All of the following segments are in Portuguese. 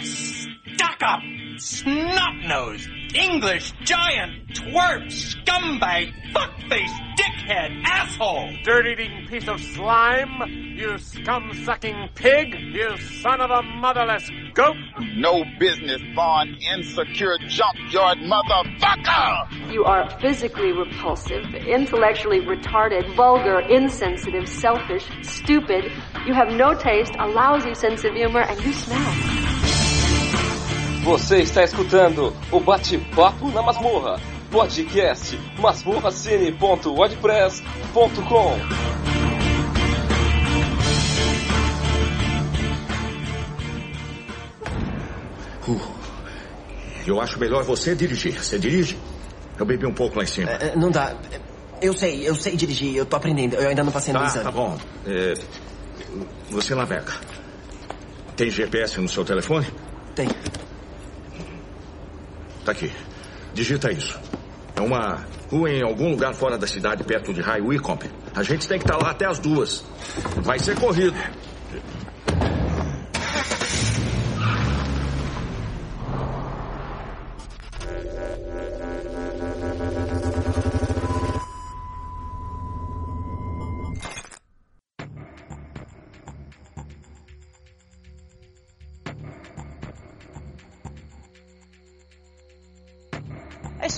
stuck-up, snot-nosed, English giant, twerp, scumbag, fuck-faced, dickhead, asshole! Dirt-eating piece of slime! You scum-sucking pig! You son of a motherless goat! No business born insecure junkyard motherfucker! You are physically repulsive, intellectually retarded, vulgar, insensitive, selfish, stupid. You have no taste, a lousy sense of humor, and you smell. Você está escutando o Bate-Papo na Masmorra, podcast masmorracine.wordpress.com. Uh, eu acho melhor você dirigir. Você dirige? Eu bebi um pouco lá em cima. É, não dá. Eu sei, eu sei dirigir, eu tô aprendendo. Eu ainda não passei no Tá, exame. tá bom. É, você navega. Tem GPS no seu telefone? Tem. Tá aqui. Digita isso. É uma rua em algum lugar fora da cidade, perto de High Wycombe. A gente tem que estar lá até as duas. Vai ser corrido.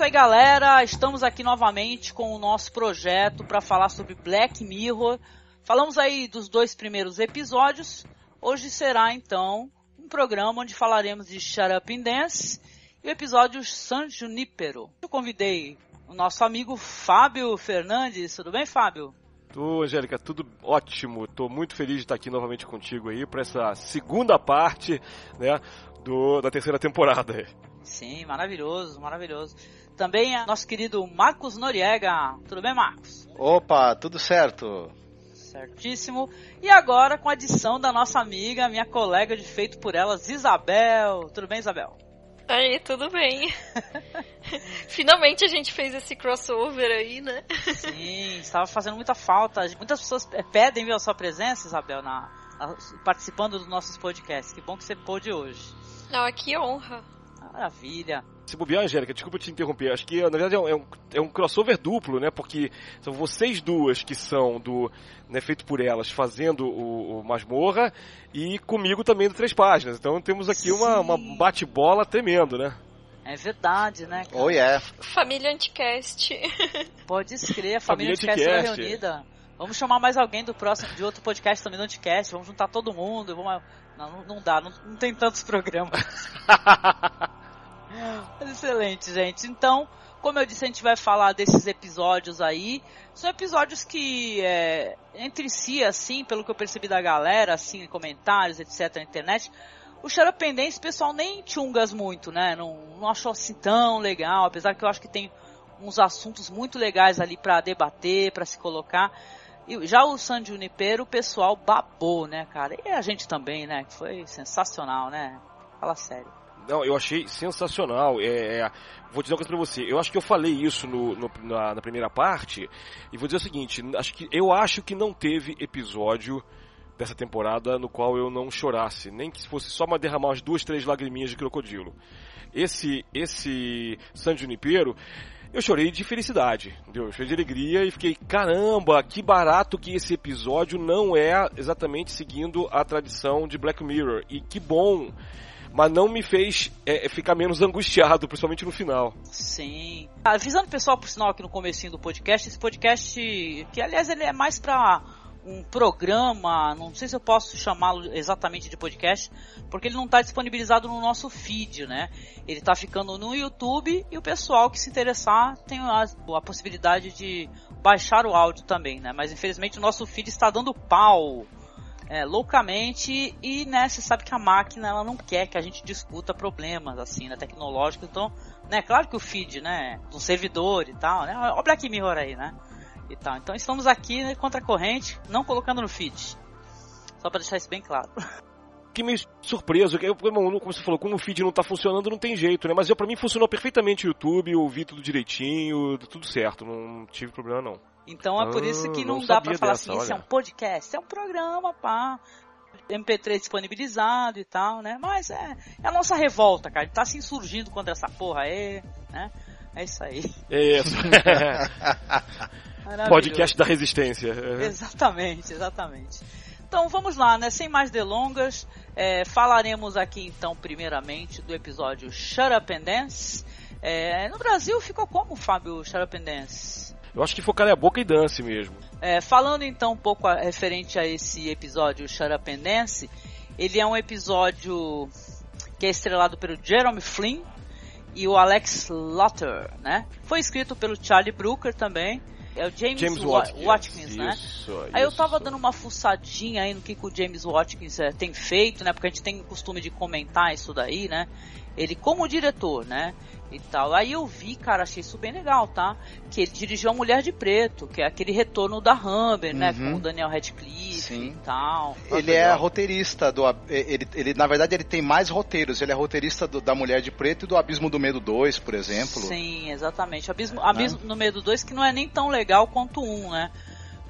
Aí, galera. Estamos aqui novamente com o nosso projeto para falar sobre Black Mirror. Falamos aí dos dois primeiros episódios. Hoje será então um programa onde falaremos de Shut Up and Dance e o episódio San Junipero. Eu convidei o nosso amigo Fábio Fernandes. Tudo bem, Fábio? Tô, Angélica, tudo ótimo. Tô muito feliz de estar aqui novamente contigo aí para essa segunda parte, né, do, da terceira temporada. Sim, maravilhoso, maravilhoso. Também é nosso querido Marcos Noriega. Tudo bem, Marcos? Opa, tudo certo. Certíssimo. E agora com a adição da nossa amiga, minha colega de feito por elas, Isabel. Tudo bem, Isabel? Aí, tudo bem. Finalmente a gente fez esse crossover aí, né? Sim, estava fazendo muita falta. Muitas pessoas pedem viu, a sua presença, Isabel, na, na- participando dos nossos podcasts. Que bom que você pôde hoje. Ah, que honra. Maravilha. Se bobear, Angélica, desculpa te interromper. Acho que, na verdade, é um, é um, é um crossover duplo, né? Porque são vocês duas que são do. Né, feito por elas, fazendo o, o Masmorra, e comigo também do Três Páginas. Então temos aqui uma, uma bate-bola tremendo, né? É verdade, né? cara? Oh yeah. Família Anticast. Pode escrever, a família Família Anticast será Anticast. reunida. Vamos chamar mais alguém do próximo, de outro podcast também do Anticast. Vamos juntar todo mundo. Vamos... Não, não- dá, não, não tem tantos programas. Mas Excelente, gente. Então, como eu disse, a gente vai falar desses episódios aí. São episódios que, é, entre si, assim, pelo que eu percebi da galera, assim, em comentários, etc, na internet, o Xaropendense, o pessoal nem chungas muito, né? Não, não achou assim tão legal, apesar que eu acho que tem uns assuntos muito legais ali pra debater, pra se colocar. E já o San Junipero, o pessoal babou, né, cara? E a gente também, né? Que foi sensacional, né? Fala sério. Não, eu achei sensacional. É, é, vou dizer uma coisa pra você. Eu acho que eu falei isso no, no- na, na primeira parte. E vou dizer o seguinte: acho que, eu acho que não teve episódio dessa temporada no qual eu não chorasse. Nem que fosse só uma derramar umas duas, três lagriminhas de crocodilo. Esse, esse San Junipero. Eu chorei de felicidade, entendeu? Eu chorei de alegria e fiquei, caramba, que barato que esse episódio não é exatamente seguindo a tradição de Black Mirror. E que bom mas não me fez é, ficar menos angustiado, principalmente no final. Sim. Avisando o pessoal, por sinal, aqui no comecinho do podcast, esse podcast, que aliás ele é mais pra um programa, não sei se eu posso chamá-lo exatamente de podcast, porque ele não está disponibilizado no nosso feed, né? Ele está ficando no YouTube e o pessoal que se interessar tem a, a possibilidade de baixar o áudio também, né? Mas infelizmente o nosso feed está dando pau é, loucamente e né, você sabe que a máquina ela não quer que a gente discuta problemas assim, né, tecnológicos, então, né, claro que o feed, né, do servidor e tal, né, ó o Black Mirror aí, né, e tal. Então estamos aqui né, contra a corrente, não colocando no feed. Só para deixar isso bem claro. Fiquei meio surpreso, que eu, como você falou, como o feed não tá funcionando, não tem jeito, né? Mas eu, pra mim funcionou perfeitamente o YouTube, eu ouvi tudo direitinho, tudo certo, não tive problema não. Então é por isso que Ah, não, não dá pra sabia falar dessa, assim, isso é um podcast, é um programa, pá. MP3 disponibilizado e tal, né? Mas é, é a nossa revolta, cara. Tá se insurgindo contra essa porra aí, né? É isso aí. Isso. Podcast da resistência. Exatamente, exatamente. Então vamos lá, né? Sem mais delongas, é, falaremos aqui então primeiramente do episódio Shut Up and Dance. É, no Brasil ficou como, Fábio, Shut Up and Dance? Eu acho que ficou Cala a Boca e Dance mesmo. É, falando então um pouco a, referente a esse episódio Shut Up and Dance, ele é um episódio que é estrelado pelo Jeremy Flynn e o Alex Lotter, né? Foi escrito pelo Charlie Brooker também. É o James, James Watkins, Watkins, né? isso, aí eu isso. tava dando uma fuçadinha aí no que, que o James Watkins é, tem feito, né? Porque a gente tem o costume de comentar isso daí, né? Ele como diretor, né? E tal. Aí eu vi, cara, achei isso bem legal, tá? Que ele dirigiu a Mulher de Preto, que é aquele retorno da Humber, né? Uhum. Com o Daniel Radcliffe Sim. e tal. Ele é roteirista do. Ele, ele, na verdade, ele tem mais roteiros. Ele é roteirista do- da Mulher de Preto e do Abismo do Medo 2, por exemplo. Sim, exatamente. Abismo, Abismo no meio do 2 que não é nem tão legal quanto um, né?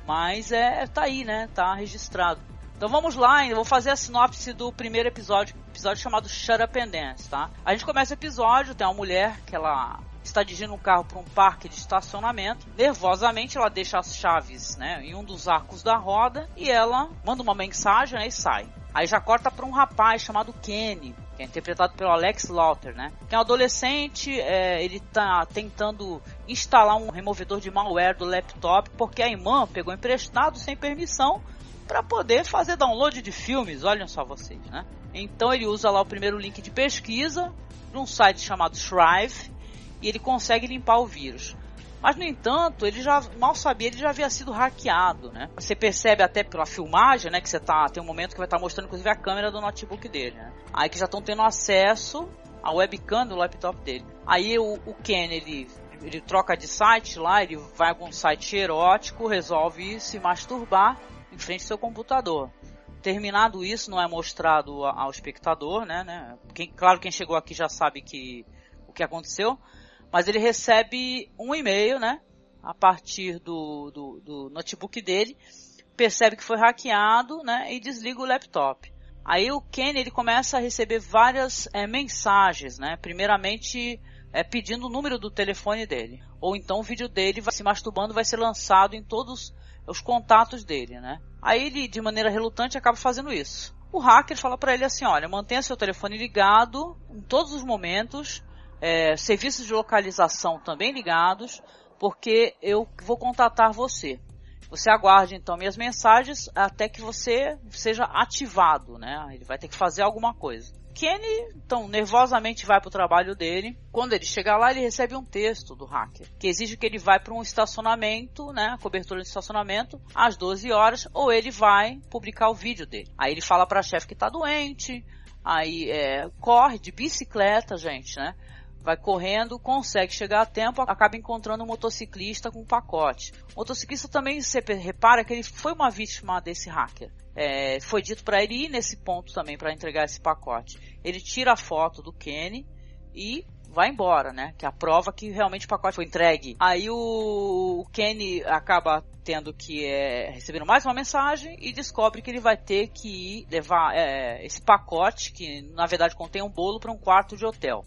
Mas é tá aí, né? Tá registrado. Então vamos lá, eu vou fazer a sinopse do primeiro episódio, episódio chamado Shut Up and Dance, tá? A gente começa o episódio, tem uma mulher que ela está dirigindo um carro para um parque de estacionamento. Nervosamente ela deixa as chaves, né, em um dos arcos da roda e ela manda uma mensagem né, e sai. Aí já corta para um rapaz chamado Kenny, que é interpretado pelo Alex Lauter, né? Que é um adolescente, é, ele tá tentando instalar um removedor de malware do laptop porque a irmã pegou emprestado sem permissão para poder fazer download de filmes, olhem só vocês, né? Então ele usa lá o primeiro link de pesquisa de um site chamado Shrive e ele consegue limpar o vírus. Mas no entanto, ele já mal sabia, ele já havia sido hackeado, né? Você percebe até pela filmagem, né, que você tá tem um momento que vai estar mostrando inclusive a câmera do notebook dele, né? Aí que já estão tendo acesso à webcam do laptop dele. Aí o, o Ken ele ele troca de site lá, ele vai a algum site erótico, resolve se masturbar em frente ao seu computador. Terminado isso, não é mostrado ao espectador, né? né? Quem, claro, quem chegou aqui já sabe que o que aconteceu, mas ele recebe um e-mail, né? A partir do, do, do notebook dele, percebe que foi hackeado, né? E desliga o laptop. Aí o Ken ele começa a receber várias eh, mensagens, né? Primeiramente eh, pedindo o número do telefone dele, ou então o vídeo dele vai se masturbando vai ser lançado em todos os contatos dele, né? Aí ele de maneira relutante acaba fazendo isso. O hacker fala para ele assim, olha, mantenha seu telefone ligado em todos os momentos, eh, serviços de localização também ligados, porque eu vou contatar você. Você aguarde então minhas mensagens até que você seja ativado, né? Ele vai ter que fazer alguma coisa. Kenny, então, nervosamente vai para o trabalho dele. Quando ele chega lá, ele recebe um texto do hacker que exige que ele vá para um estacionamento, né, cobertura de estacionamento, às 12 horas, ou ele vai publicar o vídeo dele. Aí ele fala para a chefe que está doente, aí é, corre de bicicleta, gente, né? Vai correndo, consegue chegar a tempo, acaba encontrando um motociclista com um pacote. O motociclista também, você repara que ele foi uma vítima desse hacker. É, foi dito para ele ir nesse ponto também para entregar esse pacote. Ele tira a foto do Kenny e vai embora, né? Que é a prova que realmente o pacote foi entregue. Aí o, o Kenny acaba tendo que é, receber mais uma mensagem e descobre que ele vai ter que ir levar é, esse pacote, que na verdade contém um bolo, para um quarto de hotel.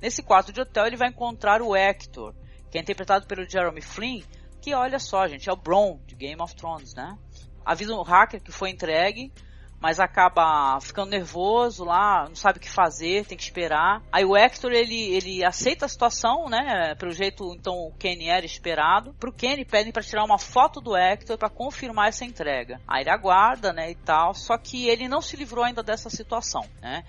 Nesse quarto de hotel ele vai encontrar o Hector, que é interpretado pelo Jeremy Flynn, que olha só, gente, é o Bron de Game of Thrones, né? Avisa o hacker que foi entregue, mas acaba ficando nervoso lá, não sabe o que fazer, tem que esperar. Aí o Hector ele, ele aceita a situação, né? Pelo jeito, então o Kenny era esperado. Pro Kenny pedem para tirar uma foto do Hector para confirmar essa entrega. Aí ele aguarda, né, e tal. Só que ele não se livrou ainda dessa situação, né?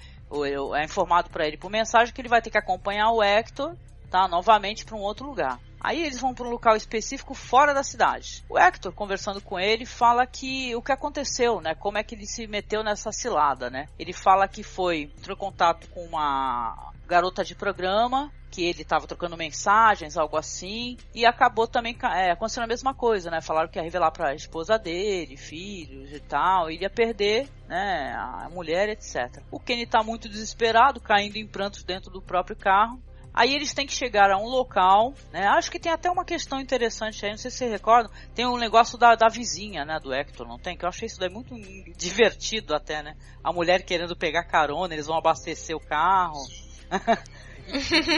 É informado para ele por mensagem que ele vai ter que acompanhar o Hector, tá, novamente para um outro lugar. Aí eles vão para um local específico fora da cidade. O Hector, conversando com ele, fala que o que aconteceu, né? Como é que ele se meteu nessa cilada, né? Ele fala que foi, entrou em contato com uma garota de programa, que ele estava trocando mensagens, algo assim, e acabou também é, acontecendo a mesma coisa, né? Falaram que ia revelar para a esposa dele, filhos e tal, e ia perder, né, a mulher, etc. O Kenny tá muito desesperado, caindo em prantos dentro do próprio carro. Aí eles têm que chegar a um local, né? Acho que tem até uma questão interessante aí, não sei se vocês recordam. Tem um negócio da, da vizinha, né? Do Hector, não tem? Que eu achei isso daí muito divertido até, né? A mulher querendo pegar carona, eles vão abastecer o carro.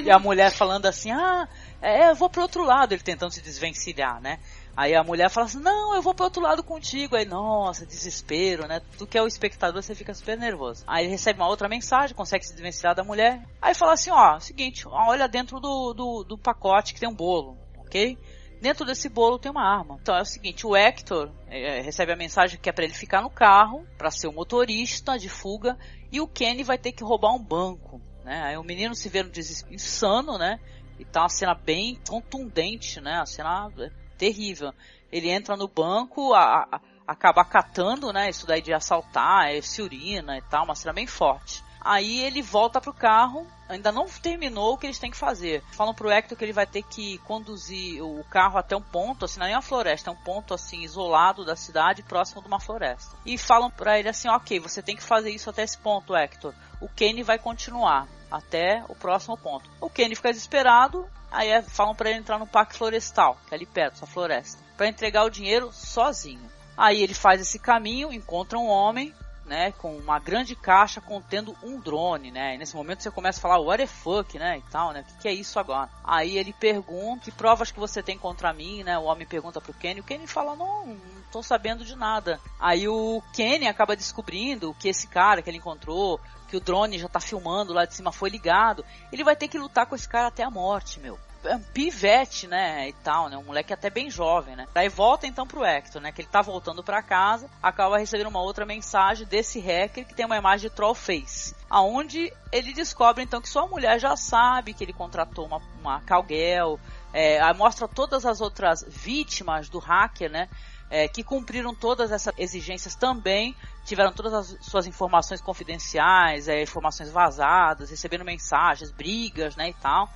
e a mulher falando assim, ah, é, eu vou pro outro lado, ele tentando se desvencilhar, né? Aí a mulher fala assim, não, eu vou pro outro lado contigo. Aí, nossa, desespero, né? Tu que é o espectador, você fica super nervoso. Aí ele recebe uma outra mensagem, consegue se desvencilhar da mulher. Aí fala assim, ó, seguinte, olha dentro do, do, do pacote que tem um bolo, ok? Dentro desse bolo tem uma arma. Então é o seguinte, o Hector é, recebe a mensagem que é para ele ficar no carro, para ser o motorista de fuga, e o Kenny vai ter que roubar um banco. Né? Aí o menino se vê no desespero insano, né? E tá uma cena bem contundente, né? A cena é terrível. Ele entra no banco, a, a, acaba catando, né? Isso daí de assaltar, é, se urina e tal, uma cena bem forte. Aí ele volta pro carro, ainda não terminou o que eles têm que fazer. Falam pro Hector que ele vai ter que conduzir o carro até um ponto, assim, não é uma floresta, é um ponto assim isolado da cidade, próximo de uma floresta. E falam para ele assim, ok, você tem que fazer isso até esse ponto, Hector. O Kenny vai continuar até o próximo ponto. O Kenny fica desesperado, aí é, falam para ele entrar no parque florestal, que é ali perto, essa floresta, para entregar o dinheiro sozinho. Aí ele faz esse caminho, encontra um homem, né, com uma grande caixa contendo um drone, né? E nesse momento você começa a falar, what the fuck, né, e tal, né? O que, que, é isso agora? Aí ele pergunta, que provas que você tem contra mim, né? O homem pergunta pro Kenny, o Kenny fala, não, não tô sabendo de nada. Aí o Kenny acaba descobrindo que esse cara que ele encontrou, que o drone já tá filmando lá de cima foi ligado, ele vai ter que lutar com esse cara até a morte, meu é um pivete, né, e tal, né, um moleque até bem jovem, né. Daí volta então pro Hector, né, que ele tá voltando para casa, acaba recebendo uma outra mensagem desse hacker que tem uma imagem de Trollface, aonde ele descobre então que sua mulher já sabe que ele contratou uma, uma Calguel, é, mostra todas as outras vítimas do hacker, né, é, que cumpriram todas essas exigências também, tiveram todas as suas informações confidenciais, é, informações vazadas, recebendo mensagens, brigas, né, e tal.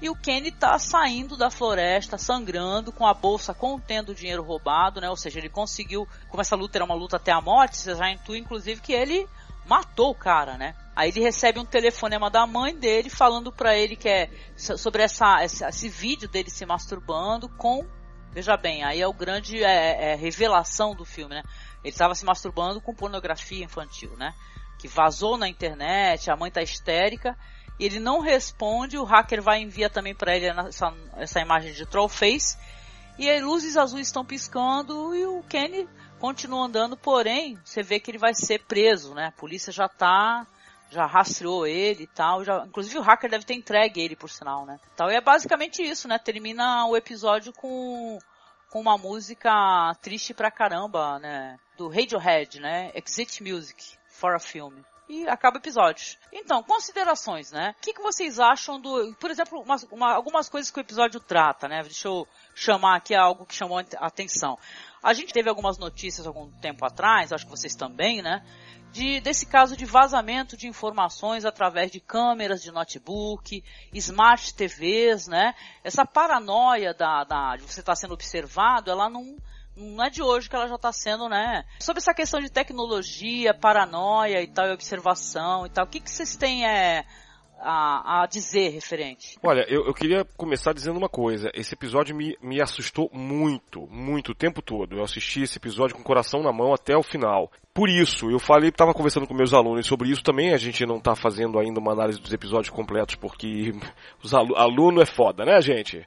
E o Kenny tá saindo da floresta, sangrando, com a bolsa contendo o dinheiro roubado, né? Ou seja, ele conseguiu, como essa luta era uma luta até a morte, você já intui, inclusive, que ele matou o cara, né? Aí ele recebe um telefonema da mãe dele falando para ele que é sobre essa, esse, esse, vídeo dele se masturbando com, veja bem, aí é o grande é, é, revelação do filme, né? Ele estava se masturbando com pornografia infantil, né? Que vazou na internet, a mãe tá histérica ele não responde, o hacker vai enviar também para ele essa, essa imagem de Trollface. E aí luzes azuis estão piscando e o Kenny continua andando, porém, você vê que ele vai ser preso, né? A polícia já tá já rastreou ele e tal, já, inclusive o hacker deve ter entregue ele por sinal, né? Tal, e é basicamente isso, né? Termina o episódio com com uma música triste pra caramba, né? Do Radiohead, né? Exit Music for a Film e acaba o episódio. Então, considerações, né? O que, que vocês acham do. Por exemplo, uma, algumas coisas que o episódio trata, né? Deixa eu chamar aqui algo que chamou a atenção. A gente teve algumas notícias algum tempo atrás, acho que vocês também, né? De, desse caso de vazamento de informações através de câmeras de notebook, smart TVs, né? Essa paranoia da, da de você estar tá sendo observado, ela não não é de hoje que ela já está sendo, né? Sobre essa questão de tecnologia, paranoia e tal, e observação e tal, o que, que vocês têm é, a, a, dizer referente? Olha, eu, eu, queria começar dizendo uma coisa. Esse episódio me, me assustou muito, muito, o tempo todo. Eu assisti esse episódio com o coração na mão até o final. Por isso, eu falei, estava conversando com meus alunos sobre isso também. A gente não está fazendo ainda uma análise dos episódios completos porque os aluno é foda, né, gente?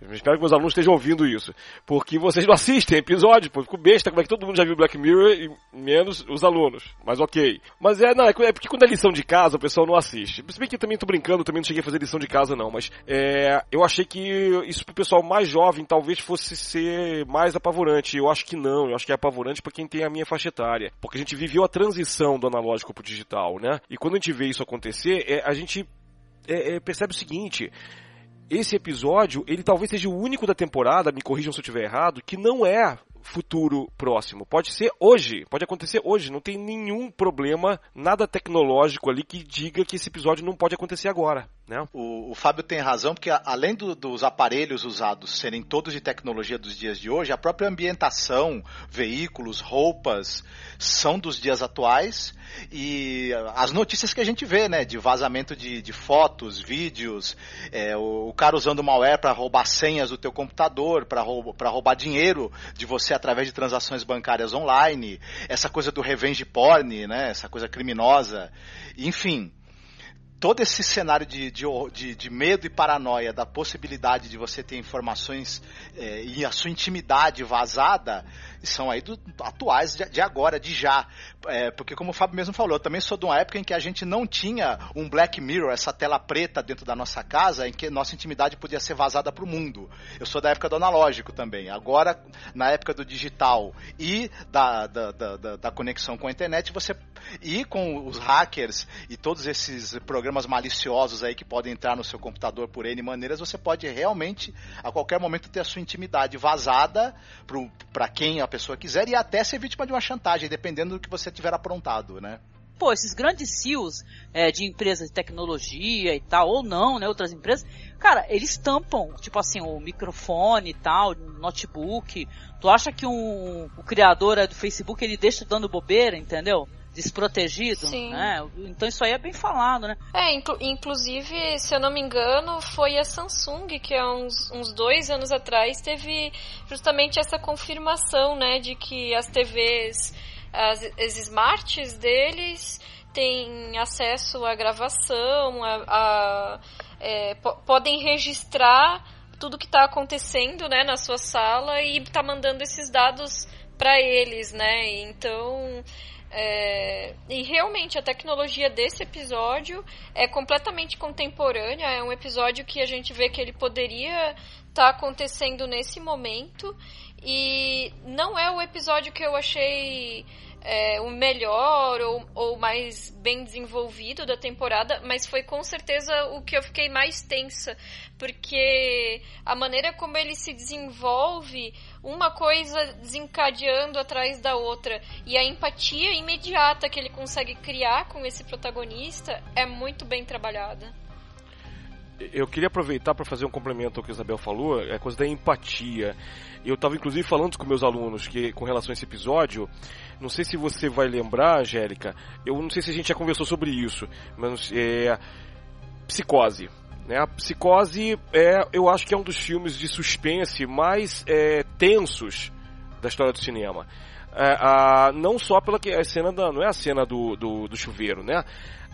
Eu espero que meus alunos estejam ouvindo isso. Porque vocês não assistem episódio, pô. Eu fico besta como é que todo mundo já viu Black Mirror, e menos os alunos. Mas ok. Mas é, não, é, é porque quando é lição de casa, o pessoal não assiste. Se bem que também tô brincando, também não cheguei a fazer lição de casa não. Mas é, eu achei que isso pro pessoal mais jovem talvez fosse ser mais apavorante. Eu acho que não. Eu acho que é apavorante para quem tem a minha faixa etária. Porque a gente viveu a transição do analógico pro digital, né? E quando a gente vê isso acontecer, é, a gente é, é percebe o seguinte esse episódio, ele talvez seja o único da temporada, me corrijam se eu estiver errado, que não é futuro próximo. Pode ser hoje, pode acontecer hoje, não tem nenhum problema, nada tecnológico ali que diga que esse episódio não pode acontecer agora. Né? O, o, Fábio tem razão, porque além do, dos aparelhos usados serem todos de tecnologia dos dias de hoje, a própria ambientação, veículos, roupas, são dos dias atuais e as notícias que a gente vê, né, de vazamento de, de fotos, vídeos, é, o, o, cara usando malware para roubar senhas do teu computador, para roubar, roubar dinheiro de você através de transações bancárias online, essa coisa do revenge porn, né, essa coisa criminosa, enfim todo esse cenário de, de, de, medo e paranoia da possibilidade de você ter informações é, e a sua intimidade vazada são aí do, atuais de, de, agora, de já. É, porque como o Fábio mesmo falou, eu também sou de uma época em que a gente não tinha um Black Mirror, essa tela preta dentro da nossa casa, em que nossa intimidade podia ser vazada para o mundo. Eu sou da época do analógico também. Agora, na época do digital e da, da, da, da conexão com a internet, você e com os hackers e todos esses programas maliciosos aí que podem entrar no seu computador por N maneiras, você pode realmente, a qualquer momento, ter a sua intimidade vazada para quem a pessoa quiser e até ser vítima de uma chantagem, dependendo do que você tiver aprontado, né? Pô, esses grandes CEOs é, de empresas de tecnologia e tal, ou não, né, outras empresas, cara, eles tampam, tipo assim, o microfone e tal, notebook. Tu acha que um, o criador do Facebook, ele deixa dando bobeira, entendeu? Desprotegido, Sim. né? Então isso aí é bem falado, né? É, inclu inclusive, se eu não me engano, foi a Samsung que há uns, uns dois anos atrás teve justamente essa confirmação, né, de que as TVs, as, as smarts deles têm acesso à gravação, a, a é, podem registrar tudo que está acontecendo, né, na sua sala e tá mandando esses dados para eles, né? Então é, e realmente a tecnologia desse episódio é completamente contemporânea. É um episódio que a gente vê que ele poderia estar tá acontecendo nesse momento. E não é o episódio que eu achei é, o melhor ou, ou mais bem desenvolvido da temporada, mas foi com certeza o que eu fiquei mais tensa, porque a maneira como ele se desenvolve, uma coisa desencadeando atrás da outra, e a empatia imediata que ele consegue criar com esse protagonista é muito bem trabalhada eu queria aproveitar para fazer um complemento ao que a Isabel falou, é a coisa da empatia. Eu estava inclusive falando com meus alunos que com relação a esse episódio, não sei se você vai lembrar, Angélica, eu não sei se a gente já conversou sobre isso, mas é psicose. Né? A Psicose é, eu acho que é um dos filmes de suspense mais é, tensos da história do cinema. É, a, não só pela que a cena da, não é a cena do, do, do, chuveiro, né?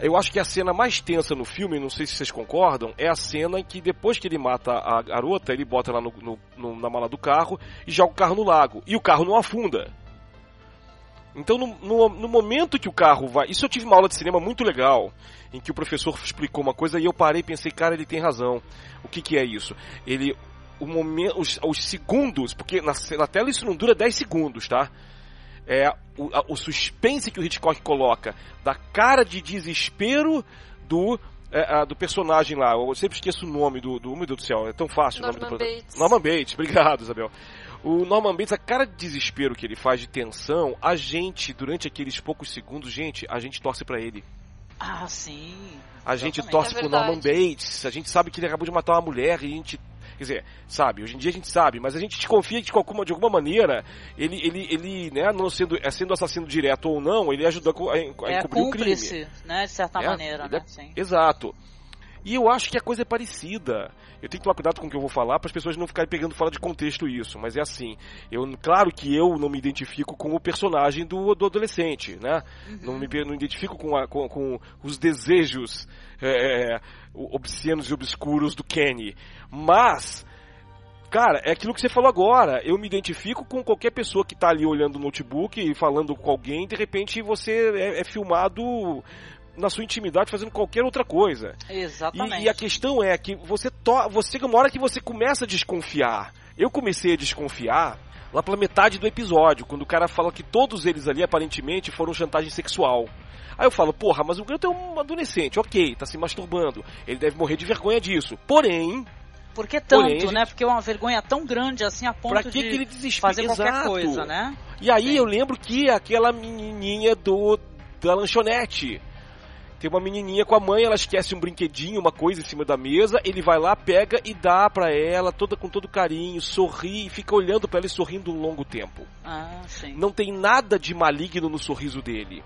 Eu acho que a cena mais tensa no filme, não sei se vocês concordam, é a cena em que depois que ele mata a garota, ele bota lá no, no, no, na mala do carro e joga o carro no lago. E o carro não afunda. Então, no, no, no, momento que o carro vai. Isso eu tive uma aula de cinema muito legal, em que o professor explicou uma coisa e eu parei e pensei, cara, ele tem razão. O que, que é isso? Ele. O momento, os, os segundos, porque na, na tela isso não dura 10 segundos, tá? É o, a, o suspense que o Hitchcock coloca da cara de desespero do é, do personagem lá. Eu sempre esqueço o nome do, do. Meu Deus do céu, é tão fácil Norman o nome do Bates. Norman Bates, obrigado, Isabel. O Norman Bates, a cara de desespero que ele faz de tensão, a gente, durante aqueles poucos segundos, gente, a gente torce para ele. Ah, sim. A gente torce é pro Norman Bates, a gente sabe que ele acabou de matar uma mulher e a gente Quer dizer, sabe, hoje em dia a gente sabe, mas a gente desconfia que de alguma, de alguma maneira ele, ele, ele né, não sendo, é sendo assassino direto ou não, ele ajuda a, a, a é encobrir o crime. né, de certa é, maneira, né? É, exato. E eu acho que a coisa é parecida. Eu tenho que tomar cuidado com o que eu vou falar para as pessoas não ficarem pegando fora de contexto isso, mas é assim. Eu, claro que eu não me identifico com o personagem do, do adolescente, né? Uhum. Não me não identifico com, a, com, com os desejos é, é obscenos e obscuros do Kenny. Mas cara, é aquilo que você falou agora. Eu me identifico com qualquer pessoa que está ali olhando o notebook e falando com alguém, de repente você é, é filmado na sua intimidade fazendo qualquer outra coisa. Exatamente. E, e a questão é que você, to você uma hora que você começa a desconfiar. Eu comecei a desconfiar lá pela metade do episódio, quando o cara fala que todos eles ali aparentemente foram chantagem sexual. Aí eu falo, porra, mas o garoto é um adolescente, ok, tá se masturbando, ele deve morrer de vergonha disso. Porém, por que tanto, Porém, né? Porque é uma vergonha tão grande assim a ponto que de que ele fazer qualquer Exato. coisa, né? E aí Sim. eu lembro que aquela menininha do da lanchonete Tem uma menininha com a mãe, ela esquece um brinquedinho, uma coisa em cima da mesa, ele vai lá, pega e dá pra ela, toda com todo carinho, sorri e fica olhando pra ela e sorrindo um longo tempo. Ah, sim. Não tem nada de maligno no sorriso dele.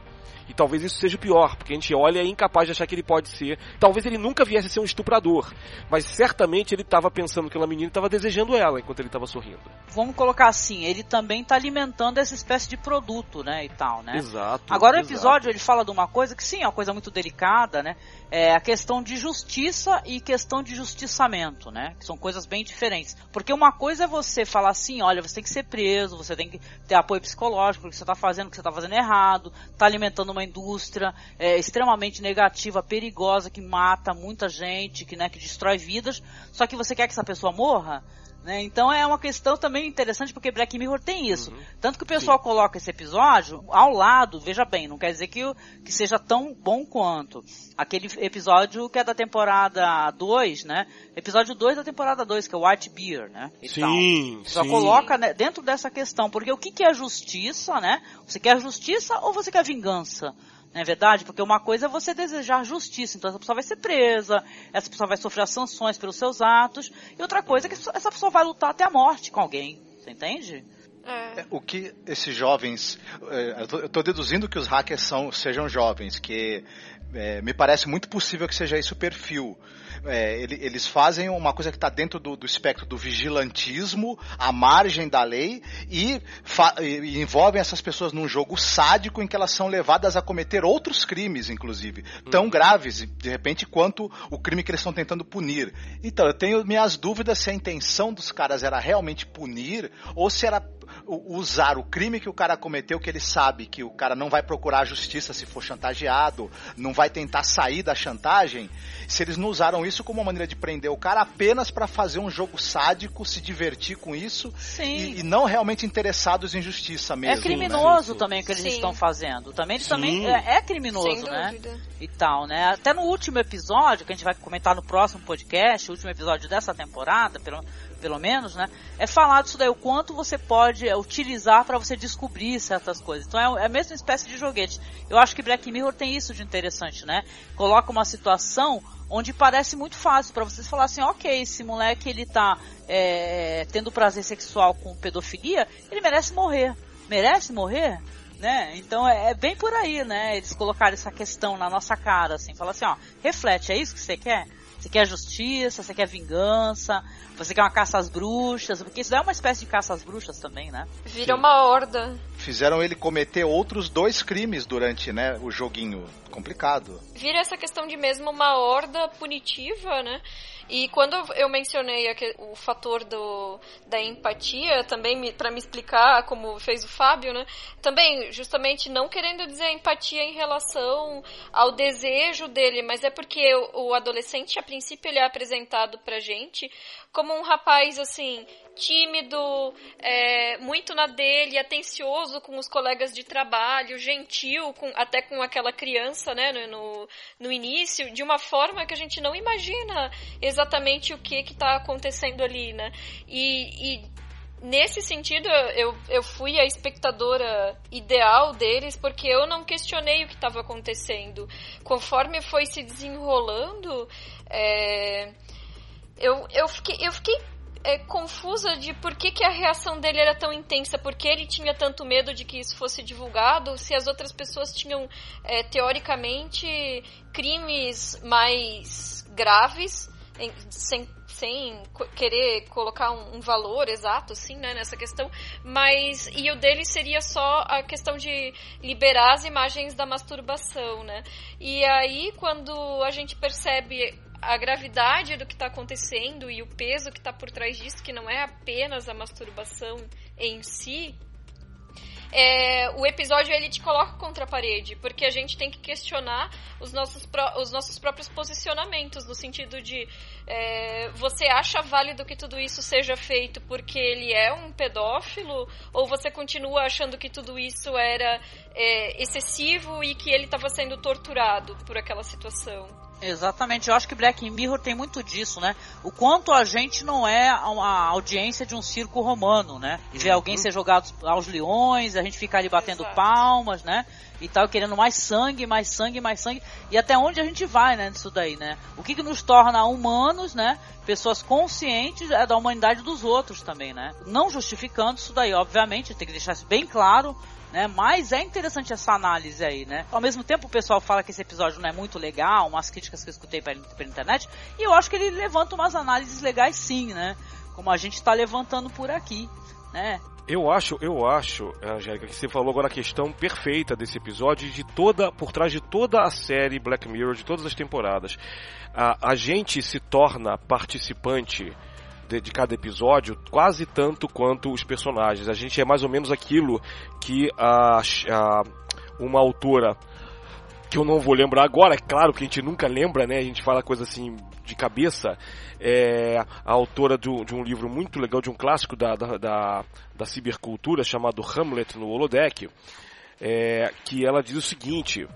E talvez isso seja o pior, porque a gente olha e é incapaz de achar que ele pode ser. Talvez ele nunca viesse a ser um estuprador, mas certamente ele estava pensando que aquela menina estava desejando ela enquanto ele estava sorrindo. Vamos colocar assim, ele também está alimentando essa espécie de produto, né, e tal, né? Exato. Agora o exato. episódio ele fala de uma coisa que sim, é uma coisa muito delicada, né? É a questão de justiça e questão de justiçamento, né? Que são coisas bem diferentes. Porque uma coisa é você falar assim, olha, você tem que ser preso, você tem que ter apoio psicológico, porque você está fazendo o que você está fazendo errado, está alimentando uma indústria é, extremamente negativa, perigosa, que mata muita gente, que, né, que destrói vidas, só que você quer que essa pessoa morra? Né? Então é uma questão também interessante porque Black Mirror tem isso. Uhum. Tanto que o pessoal Sim. coloca esse episódio ao lado, veja bem, não quer dizer que, que seja tão bom quanto aquele episódio que é da temporada 2, né? Episódio 2 da temporada 2, que é White Beer, né? E sim, Só coloca né, dentro dessa questão, porque o que, que é justiça, né? Você quer justiça ou você quer vingança? Não é verdade? Porque uma coisa é você desejar justiça, então essa pessoa vai ser presa, essa pessoa vai sofrer as sanções pelos seus atos, e outra coisa é que essa pessoa vai lutar até a morte com alguém. Você entende? É, o que esses jovens. É, eu estou deduzindo que os hackers são, sejam jovens, que é, me parece muito possível que seja esse o perfil. É, ele, eles fazem uma coisa que está dentro do, do, espectro do vigilantismo, à margem da lei, e, e, envolvem essas pessoas num jogo sádico em que elas são levadas a cometer outros crimes, inclusive, tão Uhum. graves, de repente, quanto o crime que eles estão tentando punir. Então, eu tenho minhas dúvidas se a intenção dos caras era realmente punir ou se era usar o crime que o cara cometeu, que ele sabe que o cara não vai procurar a justiça se for chantageado, não vai tentar sair da chantagem, se eles não usaram isso como uma maneira de prender o cara apenas para fazer um jogo sádico, se divertir com isso e, e, não realmente interessados em justiça mesmo. É criminoso né? também o que eles Sim. estão fazendo. Também eles Sim. também é, é criminoso, Sem né? E tal, né? Até no último episódio, que a gente vai comentar no próximo podcast, o último episódio dessa temporada, pelo, pelo menos, né? É falado isso daí, o quanto você pode utilizar para você descobrir certas coisas. Então é, é a mesma espécie de joguete. Eu acho que Black Mirror tem isso de interessante, né? Coloca uma situação onde parece muito fácil para vocês falar assim, ok, esse moleque ele tá é, tendo prazer sexual com pedofilia, ele merece morrer. Merece morrer? Né? Então é, é, bem por aí, né? Eles colocaram essa questão na nossa cara, assim, fala assim, ó, reflete, é isso que você quer? Você quer justiça, você quer vingança, você quer uma caça às bruxas, porque isso é uma espécie de caça às bruxas também, né? Vira uma horda. Fizeram ele cometer outros dois crimes durante né, o joguinho. Complicado. Vira essa questão de mesmo uma horda punitiva, né? E quando eu mencionei o fator do, da empatia, também para me explicar como fez o Fábio, né? Também, justamente, não querendo dizer empatia em relação ao desejo dele, mas é porque o, adolescente, a princípio, ele é apresentado pra gente como um rapaz, assim, tímido, é, muito na dele, atencioso com os colegas de trabalho, gentil, com, até com aquela criança, né, no, no início, de uma forma que a gente não imagina exatamente o que está acontecendo ali, né? E, e nesse sentido, eu, eu fui a espectadora ideal deles, porque eu não questionei o que estava acontecendo. Conforme foi se desenrolando, é, eu, eu fiquei, eu fiquei é, confusa de por que, que a reação dele era tão intensa, porque ele tinha tanto medo de que isso fosse divulgado, se as outras pessoas tinham, é, teoricamente, crimes mais graves, em, sem, sem querer colocar um, um, valor exato, assim, né, nessa questão, mas, e o dele seria só a questão de liberar as imagens da masturbação, né, e aí, quando a gente percebe a gravidade do que está acontecendo e o peso que está por trás disso, que não é apenas a masturbação em si, é, o episódio ele te coloca contra a parede, porque a gente tem que questionar os nossos, os nossos próprios posicionamentos, no sentido de é, você acha válido que tudo isso seja feito porque ele é um pedófilo, ou você continua achando que tudo isso era é, excessivo e que ele estava sendo torturado por aquela situação? Exatamente, eu acho que Black Mirror tem muito disso, né? O quanto a gente não é a audiência de um circo romano, né? E ver alguém ser jogado aos leões, a gente ficar ali batendo Exato. palmas, né? E tal, querendo mais sangue, mais sangue, mais sangue. E até onde a gente vai, né, nisso daí, né? O que, que nos torna humanos, né? Pessoas conscientes é da humanidade dos outros também, né? Não justificando isso daí, obviamente, tem que deixar isso bem claro, né? Mas é interessante essa análise aí, né? Ao mesmo tempo o pessoal fala que esse episódio não é muito legal, umas críticas que eu escutei pela, internet, e eu acho que ele levanta umas análises legais sim, né? Como a gente está levantando por aqui, né? Eu acho, eu acho, Angélica, que você falou agora a questão perfeita desse episódio de toda, por trás de toda a série Black Mirror, de todas as temporadas. A, a gente se torna participante de, de cada episódio quase tanto quanto os personagens. A gente é mais ou menos aquilo que a, a uma autora que eu não vou lembrar agora, é claro que a gente nunca lembra, né? A gente fala coisa assim de cabeça. É a autora de um, de um livro muito legal, de um clássico da, da, da, da cibercultura chamado Hamlet no Holodeck, é, que ela diz o seguinte.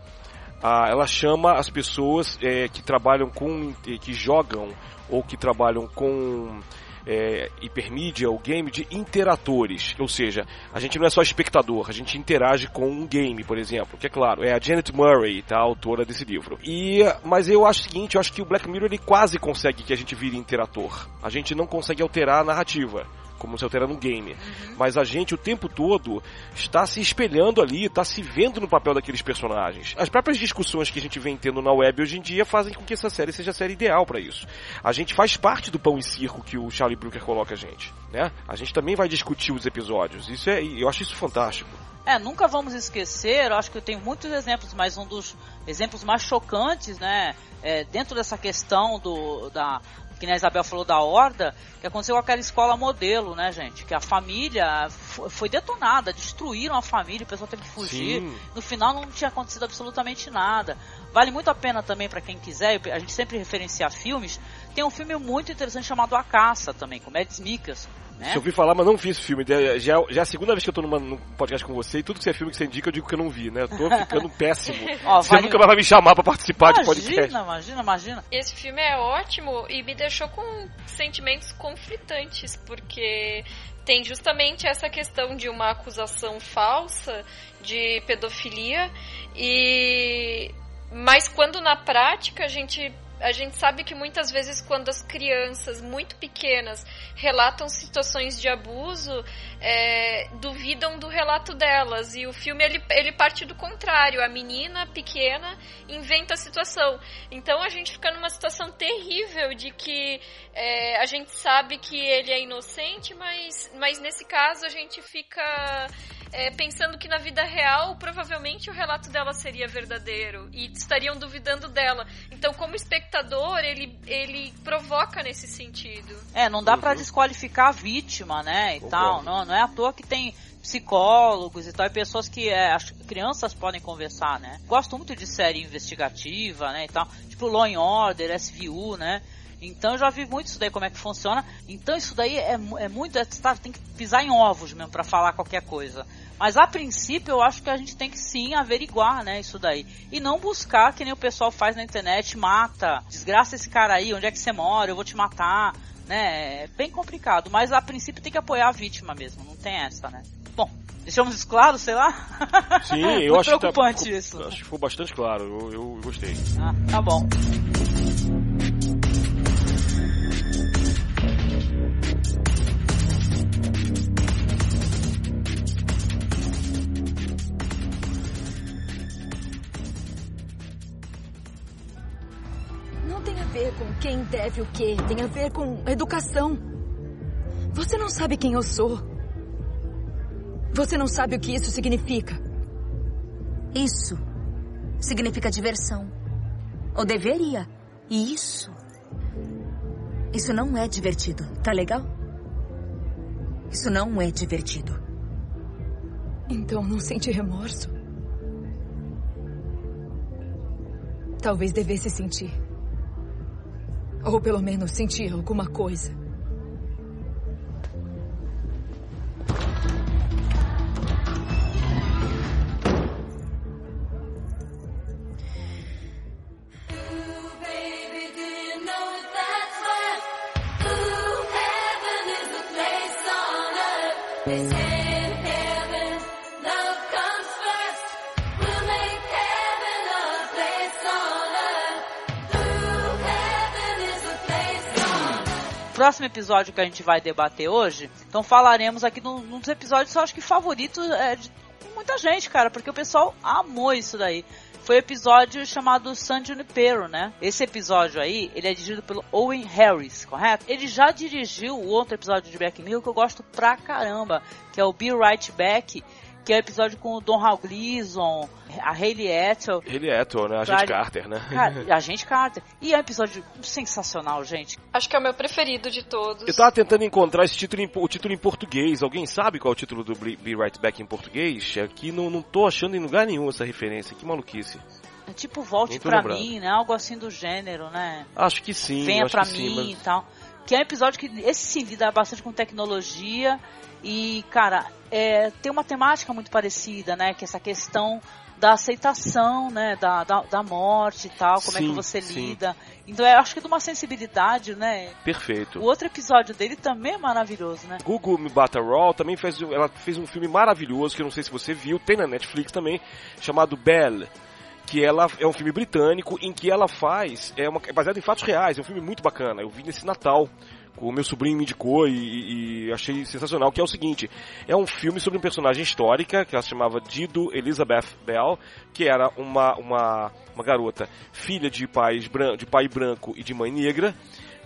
A- ela chama as pessoas é, que trabalham com. que jogam ou que trabalham com é, hipermídia ou game de interatores. Ou seja, a gente não é só espectador, a gente interage com um game, por exemplo. Que é claro, é a Janet Murray, tá, a autora desse livro. E, mas eu acho o seguinte, eu acho que o Black Mirror ele quase consegue que a gente vire interator. A gente não consegue alterar a narrativa. Como se altera num game. Mas a gente o tempo todo está se espelhando ali, está se vendo no papel daqueles personagens. As próprias discussões que a gente vem tendo na web hoje em dia fazem com que essa série seja a série ideal para isso. A gente faz parte do pão e circo que o Charlie Brooker coloca a gente, né? A gente também vai discutir os episódios. Isso é, eu acho isso fantástico. É, nunca vamos esquecer, eu acho que eu tenho muitos exemplos, mas um dos exemplos mais chocantes, né, é, dentro dessa questão do, da, que nem a Isabel falou da horda, que aconteceu com aquela escola modelo, né, gente, que a família fo- foi detonada, destruíram a família, o pessoal teve que fugir, Sim. no final não tinha acontecido absolutamente nada. Vale muito a pena também para quem quiser, a gente sempre referencia filmes, tem um filme muito interessante chamado A Caça também, com Mads Mikkelsen, né? Se eu ouvi falar, mas não vi esse filme. Já, já é a segunda vez que eu tô numa, num podcast com você e tudo que você é filme que você indica, eu digo que eu não vi, né? Eu tô ficando péssimo. Ó, você vale- nunca mais vai me chamar pra participar de podcast. Imagina, imagina, imagina. Esse filme é ótimo e me deixou com sentimentos conflitantes, porque tem justamente essa questão de uma acusação falsa de pedofilia e mas quando na prática a gente a gente sabe que muitas vezes quando as crianças muito pequenas relatam situações de abuso, é, duvidam do relato delas. E o filme ele, ele parte do contrário. A menina pequena inventa a situação. Então a gente fica numa situação terrível de que é, a gente sabe que ele é inocente, mas, mas nesse caso a gente fica é, pensando que na vida real provavelmente o relato dela seria verdadeiro e estariam duvidando dela. Então, como espectador, ele, ele provoca nesse sentido. É, não dá pra desqualificar a vítima, né, e Concordo. tal. Não, não é à toa que tem psicólogos e tal, e pessoas que é, as crianças podem conversar, né. Gosto muito de série investigativa, né, e tal. Tipo Law and Order, SVU, né. Então eu já vi muito isso daí, como é que funciona. Então isso daí é, é muito. É, tá, tem que pisar em ovos mesmo pra falar qualquer coisa. Mas a princípio eu acho que a gente tem que sim averiguar, né, isso daí. E não buscar que nem o pessoal faz na internet, mata, desgraça esse cara aí, onde é que você mora, eu vou te matar, né? É bem complicado, mas a princípio tem que apoiar a vítima mesmo, não tem essa, né? Bom, deixamos isso claro, sei lá? Sim, eu acho que tá, preocupante isso. Acho que ficou bastante claro. Eu, eu gostei. Ah, tá bom. Não tem a ver com quem deve o quê, tem a ver com educação. Você não sabe quem eu sou. Você não sabe o que isso significa. Isso significa diversão. Ou deveria. E isso. Isso não é divertido, tá legal? Isso não é divertido. Então não sente remorso? Talvez devesse sentir. Ou pelo menos sentir alguma coisa. Próximo episódio que a gente vai debater hoje, então falaremos aqui num, num dos episódios, eu acho que favorito é de muita gente, cara, porque o pessoal amou isso daí. Foi o episódio chamado San Junipero, né? Esse episódio aí, ele é dirigido pelo Owen Harris, correto? Ele já dirigiu o outro episódio de Black Mirror que eu gosto pra caramba, que é o Be Right Back, que é o episódio com o Don Hal Gleason, a Hayley Atwell. Hayley Atwell, né? A gente Carter, né? Cara, a gente Carter. E é um episódio sensacional, gente. Acho que é o meu preferido de todos. Eu tava tentando encontrar esse título em, o título em português. Alguém sabe qual é o título do Be Right Back em português? Aqui não, não tô achando em lugar nenhum essa referência. Que maluquice. É tipo Volte pra lembrando. mim, né? Algo assim do gênero, né? Acho que sim. Venha pra mim sim, mas... e tal. Que é um episódio que, esse sim, lida bastante com tecnologia e, cara, é, tem uma temática muito parecida, né? Que é essa questão da aceitação, né? Da, da, da morte e tal, como sim, é que você sim. lida. Então eu acho que de uma sensibilidade, né? Perfeito. O outro episódio dele também é maravilhoso, né? Google Me Bata Raw também fez, ela fez um filme maravilhoso, que eu não sei se você viu, tem na Netflix também, chamado Belle que ela é um filme britânico em que ela faz é, uma, é baseado em fatos reais, é um filme muito bacana. Eu vi nesse Natal o meu sobrinho me indicou e, e, achei sensacional, que é o seguinte, é um filme sobre um personagem histórica, que ela se chamava Dido Elizabeth Bell, que era uma, uma, uma garota filha de, pais, de pai branco e de mãe negra,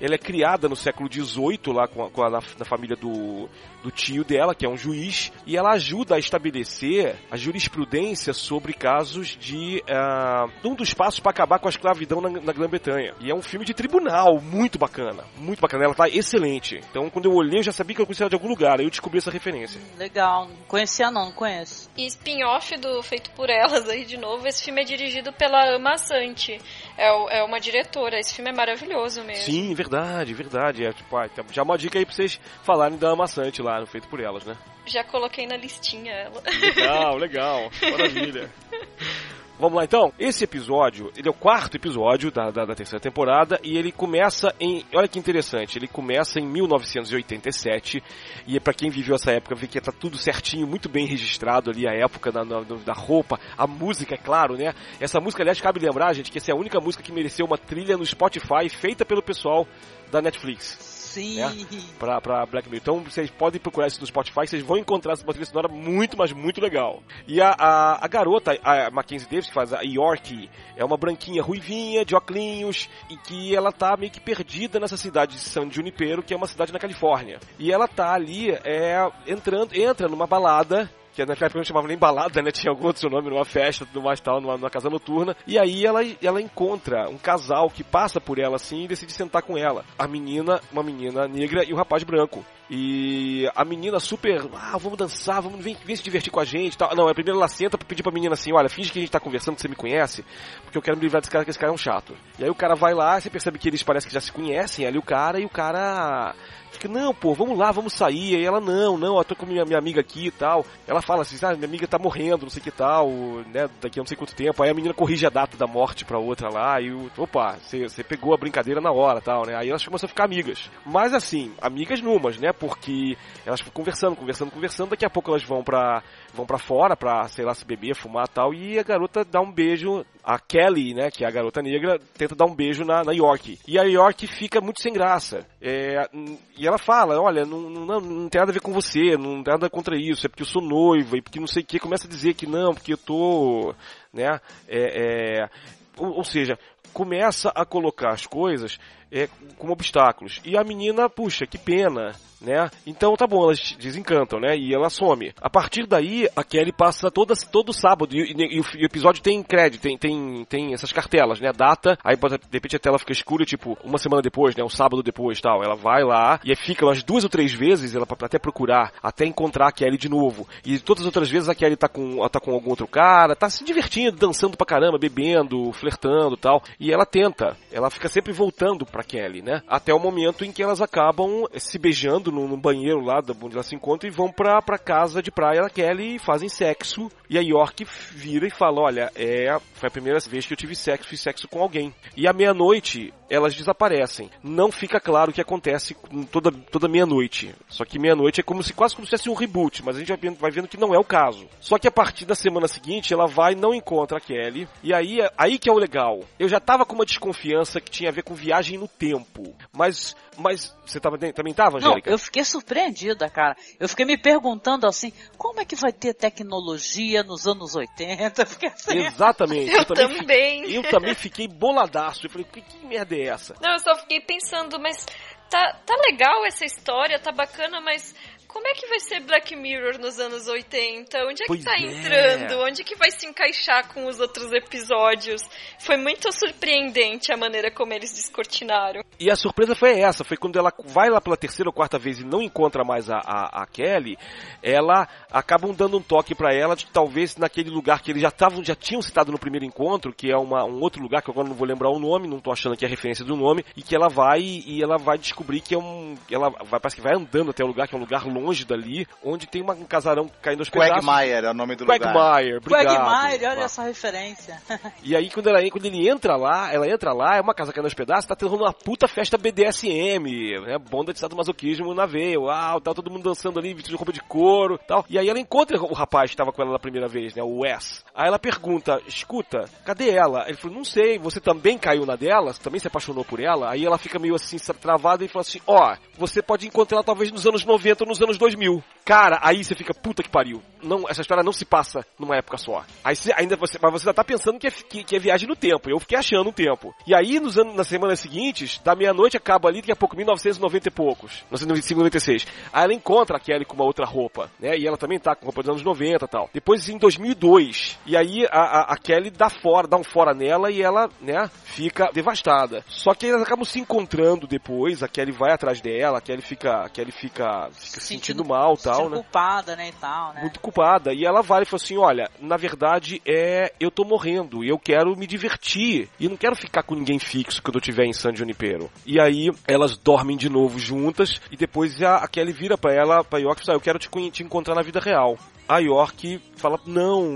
ela é criada no século XVIII lá com a, com a na, na, família do, do tio dela, que é um juiz, e ela ajuda a estabelecer a jurisprudência sobre casos de uh, um dos passos para acabar com a escravidão na, na Grã-Bretanha. E é um filme de tribunal, muito bacana, muito bacana. Ela tá excelente. Então, quando eu olhei, eu já sabia que eu conhecia ela de algum lugar. Aí eu descobri essa referência. Legal, não conhecia não, não conheço. E spin-off do Feito por Elas aí de novo. Esse filme é dirigido pela Ama Santi. É, é uma diretora. Esse filme é maravilhoso mesmo. Sim, verdade, verdade. É, tipo, ah, já uma dica aí pra vocês falarem da Amassante lá no Feito por Elas, né? Já coloquei na listinha ela. Legal, legal. Maravilha. Vamos lá então? Esse episódio, ele é o quarto episódio da, da, da, terceira temporada e ele começa em. Olha que interessante, ele começa em 1987 e é para quem viveu essa época vê que tá tudo certinho, muito bem registrado ali a época da, da, da roupa, a música, é claro, né? Essa música, aliás, cabe lembrar, gente, que essa é a única música que mereceu uma trilha no Spotify feita pelo pessoal da Netflix. Sim. Né? Pra, pra Black Mirror. Então vocês podem procurar isso no Spotify, vocês vão encontrar essa trilha sonora muito, mas muito legal. E a, a, a, garota, a Mackenzie Davis, que faz a York, é uma branquinha ruivinha, de óculos, e que ela tá meio que perdida nessa cidade de San Junipero, que é uma cidade na Califórnia. E ela tá ali, é, entrando, entra numa balada que naquela época não chamava nem balada, né? Tinha algum outro nome, numa festa, tudo mais tal, numa, numa, casa noturna. E aí ela, ela encontra um casal que passa por ela assim e decide sentar com ela. A menina, uma menina negra e um rapaz branco. E a menina super, ah, vamos dançar, vamos vir, vir se divertir com a gente tal. Não, é primeiro ela senta pra pedir pra menina assim, olha, finge que a gente tá conversando, que você me conhece, porque eu quero me livrar desse cara, que esse cara é um chato. E aí o cara vai lá, você percebe que eles parecem que já se conhecem ali o cara, e o cara fica, não, pô, vamos lá, vamos sair. Aí ela, não, não, eu tô com minha, minha amiga aqui e tal. Ela fala assim, ah, minha amiga tá morrendo, não sei que tal, né, daqui a não sei quanto tempo. Aí a menina corrige a data da morte pra outra lá, e opa, você pegou a brincadeira na hora tal, né. Aí elas começam a ficar amigas. Mas assim, amigas numas, né, porque elas ficam conversando, conversando, conversando, daqui a pouco elas vão pra, vão pra fora pra, sei lá, se beber, fumar tal, e a garota dá um beijo, a Kelly, né, que é a garota negra, tenta dar um beijo na, na York. E a York fica muito sem graça. É, e ela fala, olha, não, não, não tem nada a ver com você, não tem nada contra isso, é porque eu sou noiva, e porque não sei o que, começa a dizer que não, porque eu tô, né, é, é ou, ou seja, começa a colocar as coisas é, como obstáculos. E a menina, puxa, que pena, né? Então tá bom, elas desencantam, né? E ela some. A partir daí, a Kelly passa toda, todo sábado, e, e, e, o episódio tem crédito, tem, tem, tem essas cartelas, né? Data, aí de repente a tela fica escura, tipo, uma semana depois, né? Um sábado depois tal. Ela vai lá e fica umas duas ou três vezes, ela pra até procurar, até encontrar a Kelly de novo. E todas as outras vezes a Kelly tá com, tá com algum outro cara, tá se divertindo, dançando pra caramba, bebendo, flertando tal. E ela tenta, ela fica sempre voltando pra Kelly, né? Até o momento em que elas acabam se beijando no, no banheiro lá onde elas se encontram e vão pra, pra casa de praia da Kelly e fazem sexo. E a York vira e fala: Olha, é, foi a primeira vez que eu tive sexo, fiz sexo com alguém. E à meia-noite elas desaparecem. Não fica claro o que acontece toda, toda meia-noite. Só que meia-noite é como se quase como se fosse um reboot, mas a gente vai vendo, que não é o caso. Só que a partir da semana seguinte ela vai e não encontra a Kelly. E aí, aí que é o legal. Eu já tava com uma desconfiança que tinha a ver com viagem no tempo. Mas mas você tava, também tava, Angélica? Não, eu fiquei surpreendida, cara. Eu fiquei me perguntando assim, como é que vai ter tecnologia nos anos 80? Assim, Exatamente. Eu, eu também. também. eu também fiquei boladaço. Eu falei, que, que merda é essa? Não, eu só fiquei pensando, mas tá, tá legal essa história, tá bacana, mas como é que vai ser Black Mirror nos anos 80? Onde é pois que tá é. entrando? Onde que vai se encaixar com os outros episódios? Foi muito surpreendente a maneira como eles descortinaram. E a surpresa foi essa, foi quando ela vai lá pela terceira ou quarta vez e não encontra mais a, a, a Kelly, ela acabam dando um toque para ela de que talvez naquele lugar que eles já estavam, já tinham citado no primeiro encontro, que é uma, um outro lugar que agora não vou lembrar o nome, não tô achando aqui a referência do nome, e que ela vai e ela vai descobrir que é um, ela vai parece que vai andando até o lugar que é um lugar longe longe dali, onde tem uma, um casarão caindo aos pedaços. Quagmire é o nome do Quagmire, lugar. obrigado. Quagmire, olha essa referência. e aí quando, ela, quando ele entra lá, ela entra lá, é uma casa caindo aos pedaços, tá tendo uma puta festa BDSM, né? Bonda de sadomasoquismo na veia, uau, tal, todo mundo dançando ali, vestido de roupa de couro, tal. E aí ela encontra o rapaz que estava com ela na primeira vez, né, o Wes. Aí ela pergunta, escuta, cadê ela? Ele falou, não sei, você também caiu na dela? Você também se apaixonou por ela? Aí ela fica meio assim, travada e fala assim, ó, oh, você pode encontrar ela talvez nos anos 90 ou nos anos 2000. Cara, aí você fica, puta que pariu. Não, essa história não se passa numa época só. Aí você, ainda você, mas você já tá pensando que é, que, que, é viagem no tempo. Eu fiquei achando um tempo. E aí, nos anos, nas semanas seguintes, da meia-noite acaba ali, daqui a pouco, 1990 e poucos. 1995, 96. Aí ela encontra a Kelly com uma outra roupa, né? E ela também tá com roupa dos anos 90 e tal. Depois, em 2002, e aí a, a, a, Kelly dá fora, dá um fora nela e ela, né, fica devastada. Só que eles acabam se encontrando depois, a Kelly vai atrás dela, a Kelly fica, a Kelly fica, fica sentindo, sentindo mal tal tal, né? culpada, né, e tal, né? Muito culpada. E ela vai e fala assim, olha, na verdade é, eu tô morrendo e eu quero me divertir e não quero ficar com ninguém fixo quando eu estiver em San Junipero. E aí elas dormem de novo juntas e depois a, a Kelly vira para ela, pra York, e fala, eu quero te, te encontrar na vida real. A York fala, não,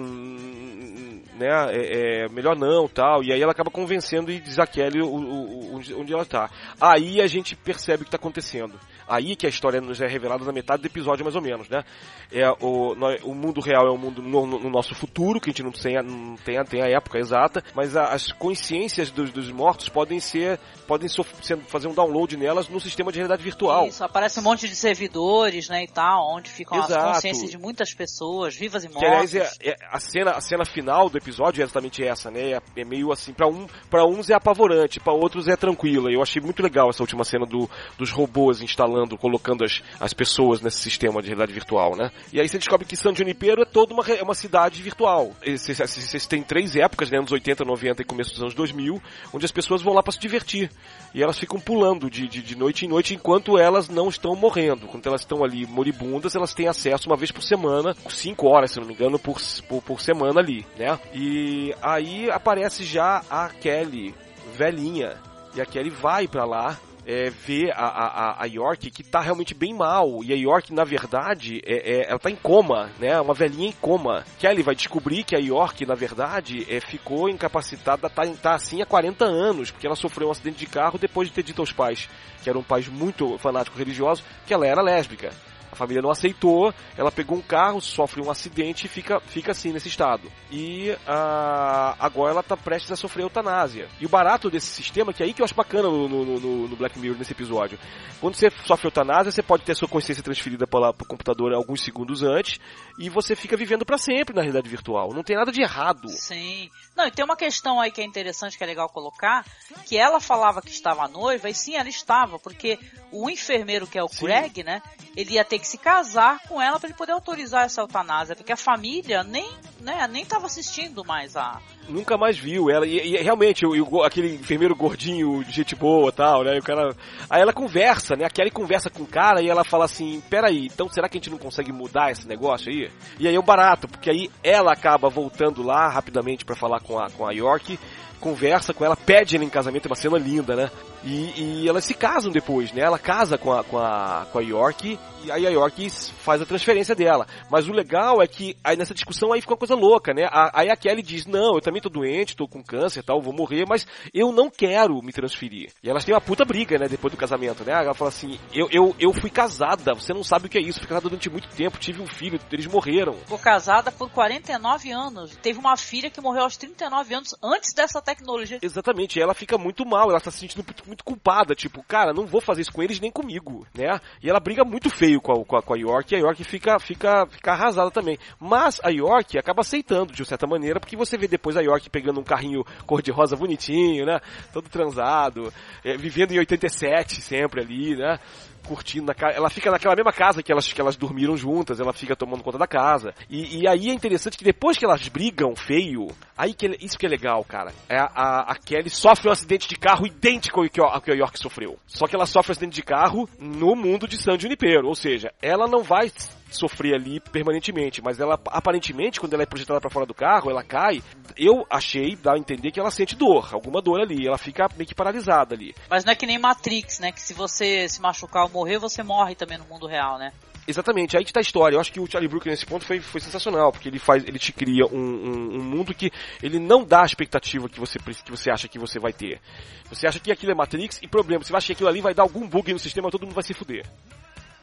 né, é, é, melhor não, tal. E aí ela acaba convencendo e diz a Kelly o, o, o, onde ela tá. Aí a gente percebe o que tá acontecendo aí que a história nos é revelada na metade do episódio, mais ou menos, né? É, o, o mundo real é o um mundo no, no, nosso futuro, que a gente não tem a, não tem a, tem a época exata, mas a, as consciências dos, dos, mortos podem ser, podem so, fazer um download nelas no sistema de realidade virtual. Isso, aparece um monte de servidores, né, e tal, onde ficam Exato. as consciências de muitas pessoas, vivas e mortas. Que, aliás, é, é, a, cena, a cena final do episódio é exatamente essa, né? É, é meio assim, para um, pra uns é apavorante, para outros é tranquila. Eu achei muito legal essa última cena do, dos robôs instalando instalando, colocando as, as pessoas nesse sistema de realidade virtual, né? E aí você descobre que San Junipero é toda uma, é uma cidade virtual. Vocês têm três épocas, né? Anos 80, 90 e começo dos anos 2000, onde as pessoas vão lá para se divertir. E elas ficam pulando de, de, de noite em noite enquanto elas não estão morrendo. Quando elas estão ali moribundas, elas têm acesso uma vez por semana, cinco horas, se não me engano, por, por, por semana ali, né? E aí aparece já a Kelly, velhinha. E a Kelly vai para lá é, ver a, a, a York que tá realmente bem mal. E a York, na verdade, é, é, ela tá em coma, né? Uma velhinha em coma. Kelly vai descobrir que a York, na verdade, é, ficou incapacitada, tá, tá assim há 40 anos, porque ela sofreu um acidente de carro depois de ter dito aos pais, que eram pais muito fanáticos religiosos, que ela era lésbica. A família não aceitou, ela pegou um carro, sofre um acidente e fica, fica assim nesse estado. E uh, agora ela está prestes a sofrer eutanásia. E o barato desse sistema, que é aí que eu acho bacana no, no, no, no Black Mirror nesse episódio. Quando você sofre eutanásia, você pode ter a sua consciência transferida para o computador alguns segundos antes e você fica vivendo para sempre na realidade virtual. Não tem nada de errado. Sim. Não, e tem uma questão aí que é interessante, que é legal colocar, que ela falava que estava noiva, e sim, ela estava, porque o enfermeiro, que é o sim. Greg, né, ele ia ter que se casar com ela para ele poder autorizar essa eutanásia, porque a família nem, né, nem tava assistindo mais a. Nunca mais viu ela. E, e realmente, o, aquele enfermeiro gordinho de gente boa tal, né? o cara. Aí ela conversa, né? A Kelly conversa com o cara e ela fala assim: peraí, então será que a gente não consegue mudar esse negócio aí? E aí é o barato, porque aí ela acaba voltando lá rapidamente para falar com a, com a York conversa com ela, pede ela em casamento, é uma cena linda, né? E, e elas se casam depois, né? Ela casa com a, com a, com a York e aí a York faz a transferência dela. Mas o legal é que aí nessa discussão aí fica uma coisa louca, né? Aí a Kelly diz, não, eu também tô doente, tô com câncer tal, vou morrer, mas eu não quero me transferir. E elas têm uma puta briga, né, depois do casamento, né? Ela fala assim, eu, eu, eu fui casada, você não sabe o que é isso, fui casada durante muito tempo, tive um filho, eles morreram. Ficou casada por 49 anos, teve uma filha que morreu aos 39 anos antes dessa tecnologia. Exatamente, e ela fica muito mal, ela tá se sentindo muito, muito culpada, tipo, cara, não vou fazer isso com eles nem comigo, né? E ela briga muito feio com a, com a, com a York, e a York fica, fica, fica arrasada também. Mas a York acaba aceitando, de certa maneira, porque você vê depois a York pegando um carrinho cor-de-rosa bonitinho, né? Todo transado, é, vivendo em 87 sempre ali, né? curtindo na casa. Ela fica naquela mesma casa que elas, que elas dormiram juntas, ela fica tomando conta da casa. E, e aí é interessante que depois que elas brigam feio, aí que isso que é legal, cara. É a, a, Kelly sofre um acidente de carro idêntico ao que, ao que a York sofreu. Só que ela sofre um acidente de carro no mundo de San Junipero. Ou seja, ela não vai sofrer ali permanentemente, mas ela aparentemente quando ela é projetada para fora do carro, ela cai. Eu achei, dá a entender que ela sente dor, alguma dor ali, ela fica meio que paralisada ali. Mas não é que nem Matrix, né, que se você se machucar ou morrer, você morre também no mundo real, né? Exatamente, aí que tá a história. Eu acho que o Charlie Brooker nesse ponto foi, foi sensacional, porque ele faz, ele te cria um, um, um, mundo que ele não dá a expectativa que você, que você acha que você vai ter. Você acha que aquilo é Matrix e problema, você acha que aquilo ali vai dar algum bug no sistema, todo mundo vai se fuder.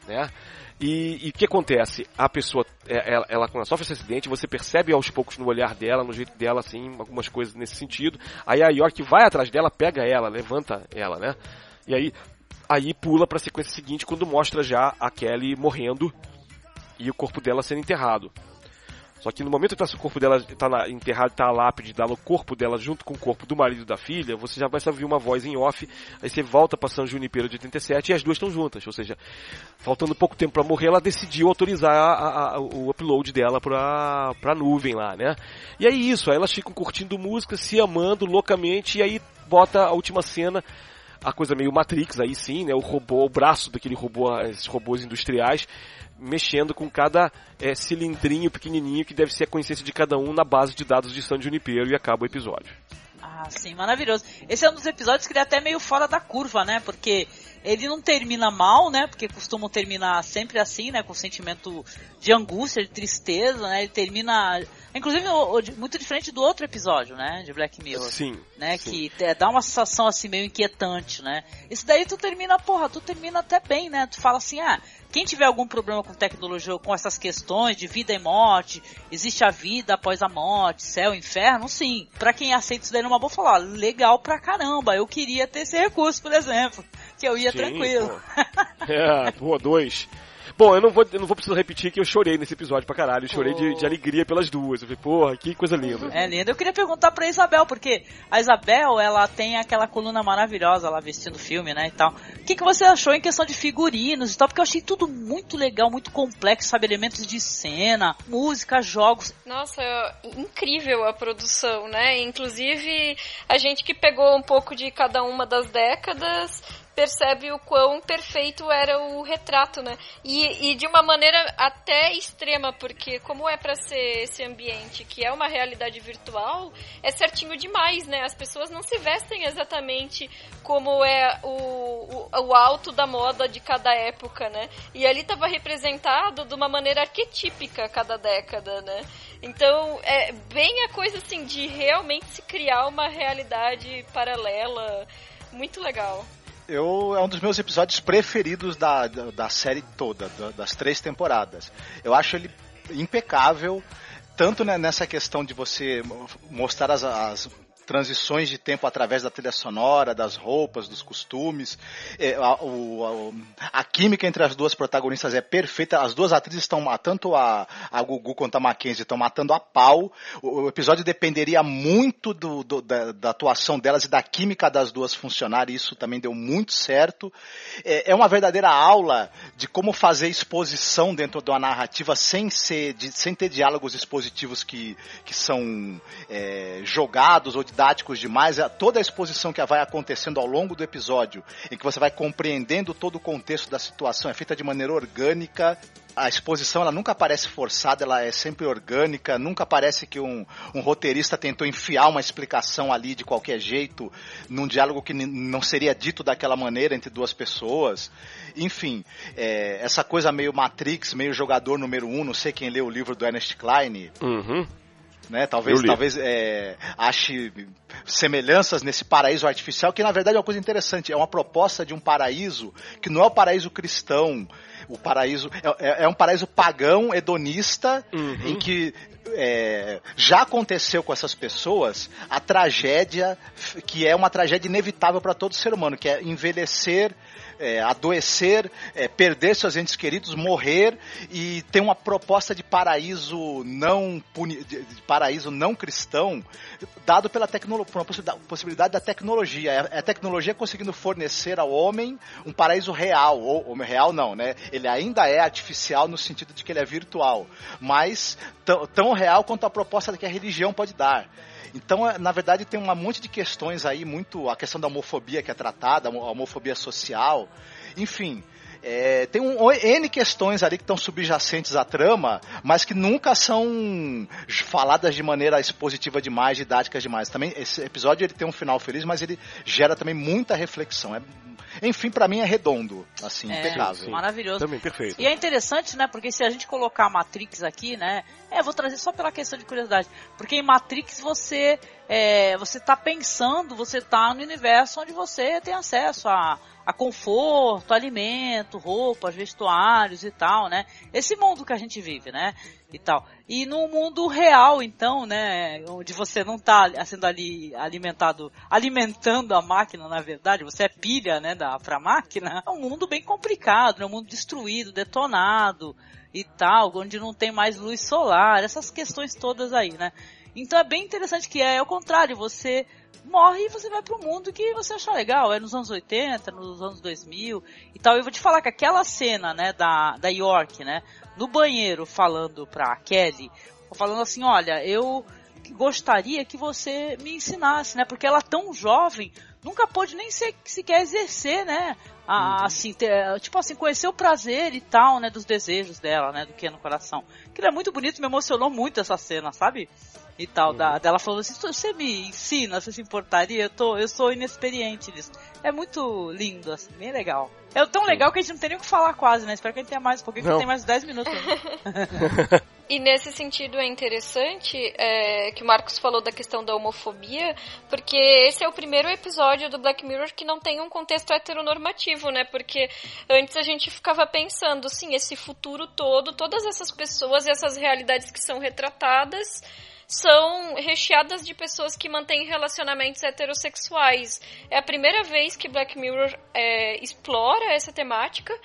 Né? E o que acontece? A pessoa, é, ela, ela, quando ela sofre esse acidente, você percebe aos poucos no olhar dela, no jeito dela, assim, algumas coisas nesse sentido. Aí a York vai atrás dela, pega ela, levanta ela, né? E aí, aí pula pra sequência seguinte, quando mostra já a Kelly morrendo e o corpo dela sendo enterrado. Só que no momento que o corpo dela está enterrado, está a lápide dela, o corpo dela junto com o corpo do marido da filha, você já vai ouvir uma voz em off, aí você volta para São Junipero de 87 e as duas estão juntas. Ou seja, faltando pouco tempo para morrer, ela decidiu autorizar a, a, o upload dela para a nuvem lá, né? E aí isso, aí elas ficam curtindo música, se amando loucamente, e aí bota a última cena a coisa meio Matrix aí sim, né? O robô, o braço daquele robô, esses robôs industriais mexendo com cada é, cilindrinho pequenininho que deve ser a consciência de cada um na base de dados de San Junipero e acaba o episódio. Ah, sim, maravilhoso. Esse é um dos episódios que ele é até meio fora da curva, né? Porque ele não termina mal, né? Porque costumam terminar sempre assim, né? Com sentimento de angústia, de tristeza, né? Ele termina Inclusive, muito diferente do outro episódio, né? De Black Mirror. Sim. Né? Sim. Que dá uma sensação assim meio inquietante, né? Isso daí tu termina, porra, tu termina até bem, né? Tu fala assim, ah, quem tiver algum problema com tecnologia ou com essas questões de vida e morte, existe a vida após a morte, céu, inferno, sim. Pra quem aceita isso daí numa boa falar, legal pra caramba, eu queria ter esse recurso, por exemplo. Que eu ia sim, tranquilo. Pô. É, pô, dois. Bom, eu não vou, eu não vou precisar repetir que eu chorei nesse episódio pra caralho. Eu chorei de, de, alegria pelas duas. Eu falei, porra, que coisa linda. É linda. Eu queria perguntar pra Isabel, porque a Isabel, ela tem aquela coluna maravilhosa lá vestindo o filme, né, e tal. O que, que você achou em questão de figurinos e tal? Porque eu achei tudo muito legal, muito complexo, sabe? Elementos de cena, música, jogos. Nossa, incrível a produção, né? Inclusive, a gente que pegou um pouco de cada uma das décadas percebe o quão perfeito era o retrato, né? E, e de uma maneira até extrema, porque como é para ser esse ambiente que é uma realidade virtual, é certinho demais, né? As pessoas não se vestem exatamente como é o, o, o alto da moda de cada época, né? E ali estava representado de uma maneira arquetípica cada década, né? Então, é bem a coisa assim de realmente se criar uma realidade paralela muito legal eu, é um dos meus episódios preferidos da, da, da série toda, da, das três temporadas. Eu acho ele impecável, tanto né, nessa questão de você mostrar as, as transições de tempo através da trilha sonora, das roupas, dos costumes. É, a, o, a, a, química entre as duas protagonistas é perfeita. As duas atrizes estão, tanto a, a Gugu quanto a Mackenzie, estão matando a pau. O, o episódio dependeria muito do, do, da, da, atuação delas e da química das duas funcionar, e isso também deu muito certo. É, é uma verdadeira aula de como fazer exposição dentro de uma narrativa sem, ser, de, sem ter diálogos expositivos que, que são é, jogados ou de didáticos demais, é toda a exposição que vai acontecendo ao longo do episódio, em que você vai compreendendo todo o contexto da situação, é feita de maneira orgânica, a exposição ela nunca parece forçada, ela é sempre orgânica, nunca parece que um, um roteirista tentou enfiar uma explicação ali de qualquer jeito, num diálogo que não seria dito daquela maneira entre duas pessoas. Enfim, é, essa coisa meio Matrix, meio jogador número um, não sei quem leu o livro do Ernest Klein. Uhum. Né? Talvez, talvez é, ache semelhanças nesse paraíso artificial, que na verdade é uma coisa interessante. É uma proposta de um paraíso que não é o paraíso cristão, o paraíso é, é, é um paraíso pagão, hedonista, uhum. em que é, já aconteceu com essas pessoas a tragédia que é uma tragédia inevitável para todo ser humano, que é envelhecer é, adoecer, é, perder seus entes queridos, morrer e ter uma proposta de paraíso não puni, de, de paraíso não cristão, dado pela tecnologia, por uma possibilidade da tecnologia. É, é a tecnologia conseguindo fornecer ao homem um paraíso real, ou, ou real não, né? Ele ainda é artificial no sentido de que ele é virtual, mas tão real quanto a proposta que a religião pode dar. Então, é, na verdade, tem um monte de questões aí, muito a questão da homofobia que é tratada, a homofobia social, enfim. É, tem um, N questões ali que estão subjacentes à trama, mas que nunca são faladas de maneira expositiva demais, didática demais. Também esse episódio ele tem um final feliz, mas ele gera também muita reflexão. É enfim, para mim é redondo, assim, é, impecável. Maravilhoso. Também, perfeito. E é interessante, né, porque se a gente colocar a Matrix aqui, né, é, vou trazer só pela questão de curiosidade, porque em Matrix você é, você tá pensando, você tá no universo onde você tem acesso a a conforto, alimento, roupas, vestuários e tal, né? Esse mundo que a gente vive, né? E tal. E no mundo real, então, né? Onde você não está sendo ali alimentado, alimentando a máquina, na verdade, você é pilha, né? Da, pra máquina. É um mundo bem complicado, né? Um mundo destruído, detonado e tal, onde não tem mais luz solar, essas questões todas aí, né? Então é bem interessante que é, é o contrário, você morre e você vai pro mundo que você acha legal. É nos anos 80, nos anos 2000 e tal. Eu vou te falar que aquela cena, né, da, da York, né, no banheiro falando pra Kelly, falando assim, olha, eu gostaria que você me ensinasse, né, porque ela tão jovem, nunca pôde nem ser, sequer exercer, né, a, uhum. assim, ter, tipo assim, conhecer o prazer e tal, né, dos desejos dela, né, do que é no coração. Que é muito bonito, me emocionou muito essa cena, sabe? e tal, uhum. da, dela falando assim, você me ensina, você se importaria? Eu, tô, eu sou inexperiente nisso. É muito lindo, assim, bem legal. É tão legal que a gente não tem nem o que falar quase, né? Espero que a gente tenha mais um pouquinho, que tem mais 10 minutos E nesse sentido é interessante é, que o Marcos falou da questão da homofobia, porque esse é o primeiro episódio do Black Mirror que não tem um contexto heteronormativo, né? Porque antes a gente ficava pensando, sim, esse futuro todo, todas essas pessoas e essas realidades que são retratadas são recheadas de pessoas que mantêm relacionamentos heterossexuais. É a primeira vez que Black Mirror é, explora essa temática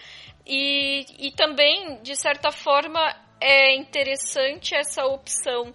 e, e também, de certa forma, é interessante essa opção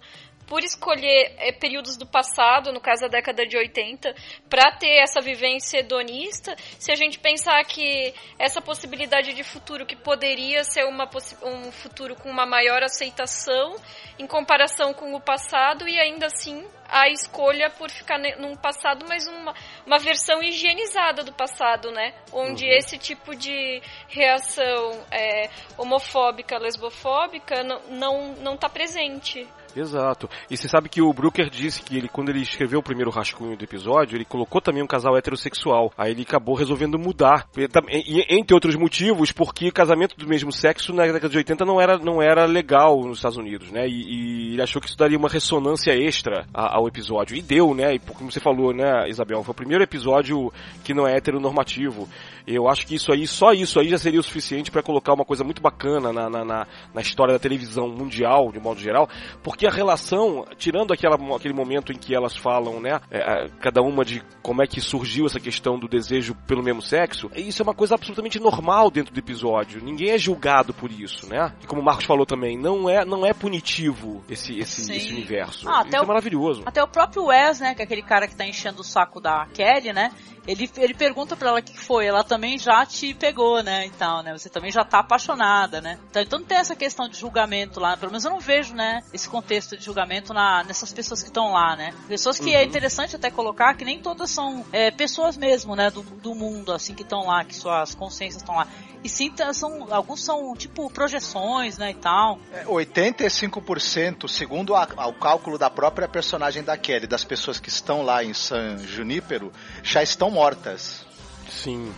por escolher é, períodos do passado, no caso da década de 80, para ter essa vivência hedonista, se a gente pensar que essa possibilidade de futuro que poderia ser uma, um futuro com uma maior aceitação em comparação com o passado e ainda assim a escolha por ficar num passado, mas uma, uma versão higienizada do passado, né? Onde uhum. esse tipo de reação é, homofóbica, lesbofóbica não, não, não tá presente. Exato. E você sabe que o Brooker disse que ele, quando ele escreveu o primeiro rascunho do episódio, ele colocou também um casal heterossexual. Aí ele acabou resolvendo mudar. E, entre outros motivos, porque casamento do mesmo sexo na década de 80 não era, não era legal nos Estados Unidos, né? E, e ele achou que isso daria uma ressonância extra ao episódio. E deu, né? E como você falou, né, Isabel? Foi o primeiro episódio que não é heteronormativo. Eu acho que isso aí, só isso aí já seria o suficiente para colocar uma coisa muito bacana na, na, na, na história da televisão mundial, de modo geral, porque a relação, tirando aquela, aquele momento em que elas falam, né, é, cada uma de como é que surgiu essa questão do desejo pelo mesmo sexo, isso é uma coisa absolutamente normal dentro do episódio. Ninguém é julgado por isso, né? E como o Marcos falou também, não é, não é punitivo esse, esse, esse universo. Ah, isso é maravilhoso. Até o próprio Wes, né, que é aquele cara que tá enchendo o saco da Kelly, né? Ele, ele pergunta pra ela o que foi. Ela também já te pegou, né? Então, né? Você também já tá apaixonada, né? Então, então não tem essa questão de julgamento lá. Pelo menos eu não vejo, né? Esse contato texto de julgamento na, nessas pessoas que estão lá, né? Pessoas que é Uhum. interessante até colocar que nem todas são é, pessoas mesmo, né? Do, do mundo, assim, que estão lá, que suas consciências estão lá. E sim, tá- são, alguns são, tipo, projeções, né, e tal. É, 85%, segundo a- o cálculo da própria personagem da Kelly, das pessoas que estão lá em San Junípero, já estão mortas. Sim,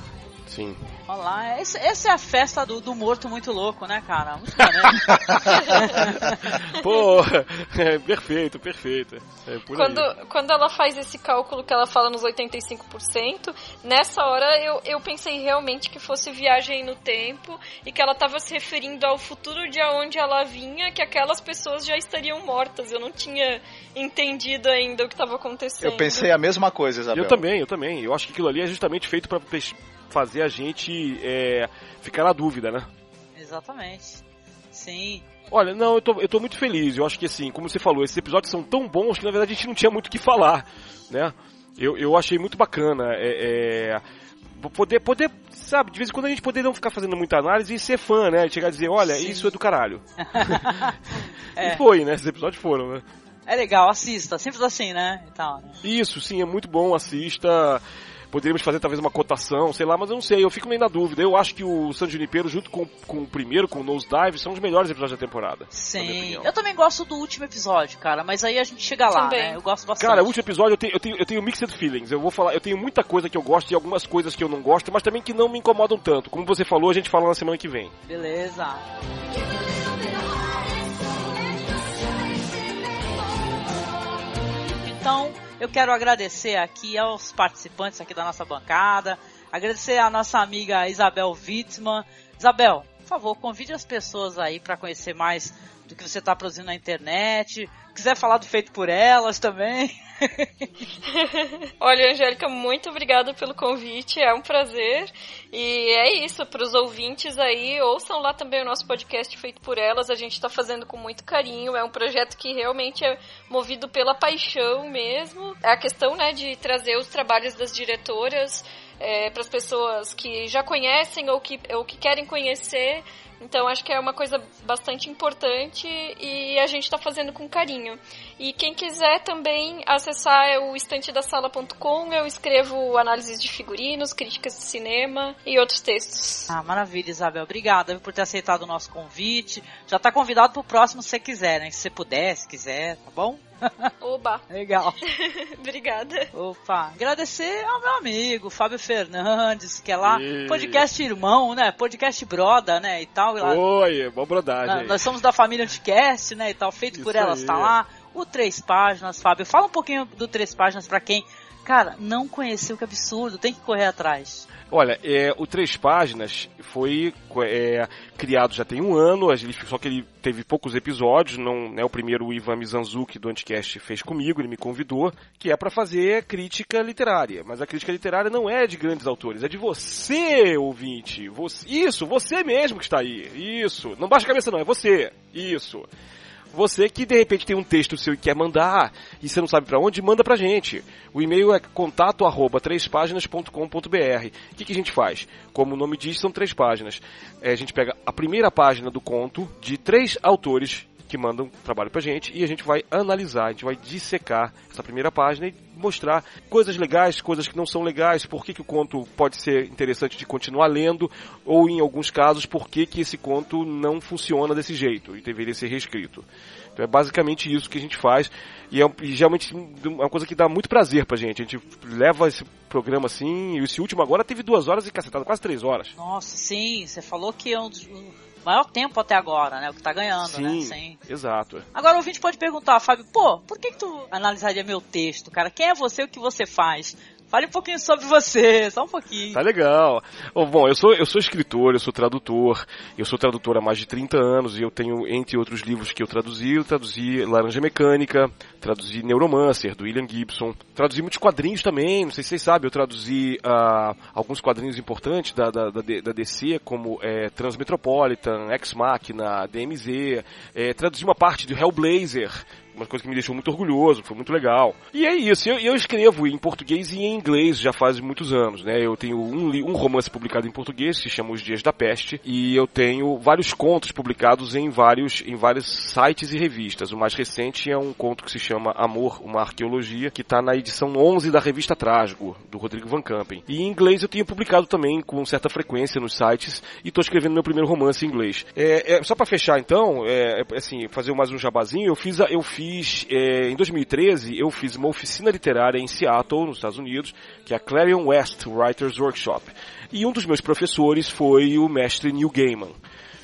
sim. Olha lá, esse- essa é a festa do, do morto muito louco, né, cara? Muito. Pô, é, perfeito, perfeito. É por Quando, aí. quando ela faz esse cálculo que ela fala nos 85%, nessa hora eu, eu pensei realmente que fosse viagem no tempo e que ela estava se referindo ao futuro de onde ela vinha, que aquelas pessoas já estariam mortas. Eu não tinha entendido ainda o que estava acontecendo. Eu pensei a mesma coisa, Isabel. Eu também, eu também. Eu acho que aquilo ali é justamente feito pra pes- fazer a gente é, ficar na dúvida, né? Exatamente. Sim. Olha, não, eu tô, eu tô muito feliz. Eu acho que assim, como você falou, esses episódios são tão bons que na verdade a gente não tinha muito o que falar, né? Eu, eu achei muito bacana. É, é, poder, poder, sabe, de vez em quando a gente poder não ficar fazendo muita análise e ser fã, né? Chegar a dizer, olha, Sim. isso é do caralho. É. E foi, né? Esses episódios foram, né? É legal, assista. Sempre assim, né? Tal, né? Isso, sim, é muito bom, assista. Poderíamos fazer talvez uma cotação, sei lá, mas eu não sei, eu fico meio na dúvida. Eu acho que o San Junipero, junto com, com o primeiro, com o Nose Dive, são os melhores episódios da temporada. Sim. Eu também gosto do último episódio, cara, mas aí a gente chega lá, Também. né? Eu gosto bastante. Cara, o último episódio eu tenho, eu, tenho, eu tenho mixed feelings. Eu vou falar, eu tenho muita coisa que eu gosto e algumas coisas que eu não gosto, mas também que não me incomodam tanto. Como você falou, a gente fala na semana que vem. Beleza. Então, eu quero agradecer aqui aos participantes aqui da nossa bancada, agradecer a nossa amiga Isabel Wittmann. Isabel, favor, convide as pessoas aí para conhecer mais do que você está produzindo na internet. Quiser falar do feito por elas também. Olha, Angélica, muito obrigada pelo convite, é um prazer. E é isso, para os ouvintes aí, ouçam lá também o nosso podcast feito por elas. A gente está fazendo com muito carinho. É um projeto que realmente é movido pela paixão mesmo. É a questão, né, de trazer os trabalhos das diretoras para as pessoas que já conhecem ou que, ou que querem conhecer. Então acho que é uma coisa bastante importante e a gente está fazendo com carinho. E quem quiser também acessar é o estantedasala.com, eu escrevo análises de figurinos, críticas de cinema e outros textos. Ah, maravilha, Isabel. Obrigada por ter aceitado o nosso convite. Já está convidado para o próximo se quiser, né? Se você puder, se quiser, tá bom? Oba! Legal. Obrigada. Opa, agradecer ao meu amigo Fábio Fernandes, que é lá, E- podcast irmão, né? Podcast broda, né? E tal. e lá- Oi, boa brodagem. na- aí. nós somos da família Anticast, né? E tal, feito por Isso elas, aí. tá lá. O Três Páginas, Fábio. Fala um pouquinho do Três Páginas pra quem, cara, não conheceu, que absurdo, tem que correr atrás. Olha, é, o Três Páginas foi é, criado já tem um ano, só que ele teve poucos episódios, não é o primeiro o Ivan Mizanzuki do Anticast fez comigo, ele me convidou, que é para fazer crítica literária. Mas a crítica literária não é de grandes autores, é de você, ouvinte. Você- isso, você mesmo que está aí. Isso. Não baixa a cabeça não, é você. Isso. Você que de repente tem um texto seu e quer mandar e você não sabe pra onde, manda pra gente. O e-mail é contato arroba trêspáginas.com.br. O que, que a gente faz? Como o nome diz, são três páginas. É, a gente pega a primeira página do conto de três autores que mandam trabalho pra gente e a gente vai analisar, a gente vai dissecar essa primeira página e mostrar coisas legais, coisas que não são legais, por que, que o conto pode ser interessante de continuar lendo, ou em alguns casos, por que, que esse conto não funciona desse jeito e deveria ser reescrito. Então é basicamente isso que a gente faz e, é, e geralmente é uma coisa que dá muito prazer pra gente. A gente leva esse programa assim, e esse último agora teve duas horas e cacetada, quase três horas. Nossa, sim, você falou que é um dos maior tempo até agora, né? O que tá ganhando, né? Sim, Sim. exato. Agora o ouvinte pode perguntar, Fábio, pô, por que, que tu analisaria meu texto, cara? Quem é você o que você faz? Fale um pouquinho sobre você, só um pouquinho. Tá legal. Bom, eu sou, eu sou escritor, eu sou tradutor, eu sou tradutor há mais de 30 anos e eu tenho, entre outros livros que eu traduzi, eu traduzi Laranja Mecânica, traduzi Neuromancer, do William Gibson, traduzi muitos quadrinhos também, não sei se vocês sabem, eu traduzi ah, alguns quadrinhos importantes da, da, da, da DC, como é, Transmetropolitan, Ex Machina, DMZ, é, traduzi uma parte do Hellblazer, uma coisa que me deixou muito orgulhoso, foi muito legal. E é isso, eu, eu escrevo em português e em inglês já faz muitos anos, né? Eu tenho um, um romance publicado em português, que se chama Os Dias da Peste, e eu tenho vários contos publicados em vários, em vários sites e revistas. O mais recente é um conto que se chama Amor, uma arqueologia, que está na edição 11 da revista Trasgo, do Rodrigo Van Campen. E em inglês eu tenho publicado também com certa frequência nos sites e estou escrevendo meu primeiro romance em inglês. É, é só para fechar então, é, é, assim, fazer mais um jabazinho, eu fiz, eu fiz é, em 2013 eu fiz uma oficina literária em Seattle, nos Estados Unidos, que é a Clarion West Writers Workshop. E um dos meus professores foi o mestre Neil Gaiman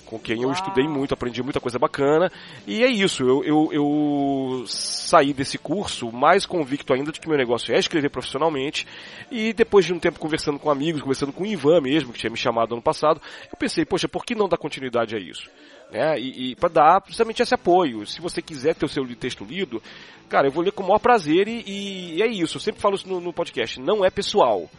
com quem eu estudei muito, aprendi muita coisa bacana. E é isso, eu, eu, eu, saí desse curso mais convicto ainda de que meu negócio é escrever profissionalmente. E depois de um tempo conversando com amigos, conversando com o Ivan mesmo, que tinha me chamado ano passado, eu pensei, poxa, por que não dar continuidade a isso? Né? E, e para dar precisamente esse apoio. Se você quiser ter o seu texto lido, cara, eu vou ler com o maior prazer e, e é isso. Eu sempre falo isso no, no podcast. Não é pessoal.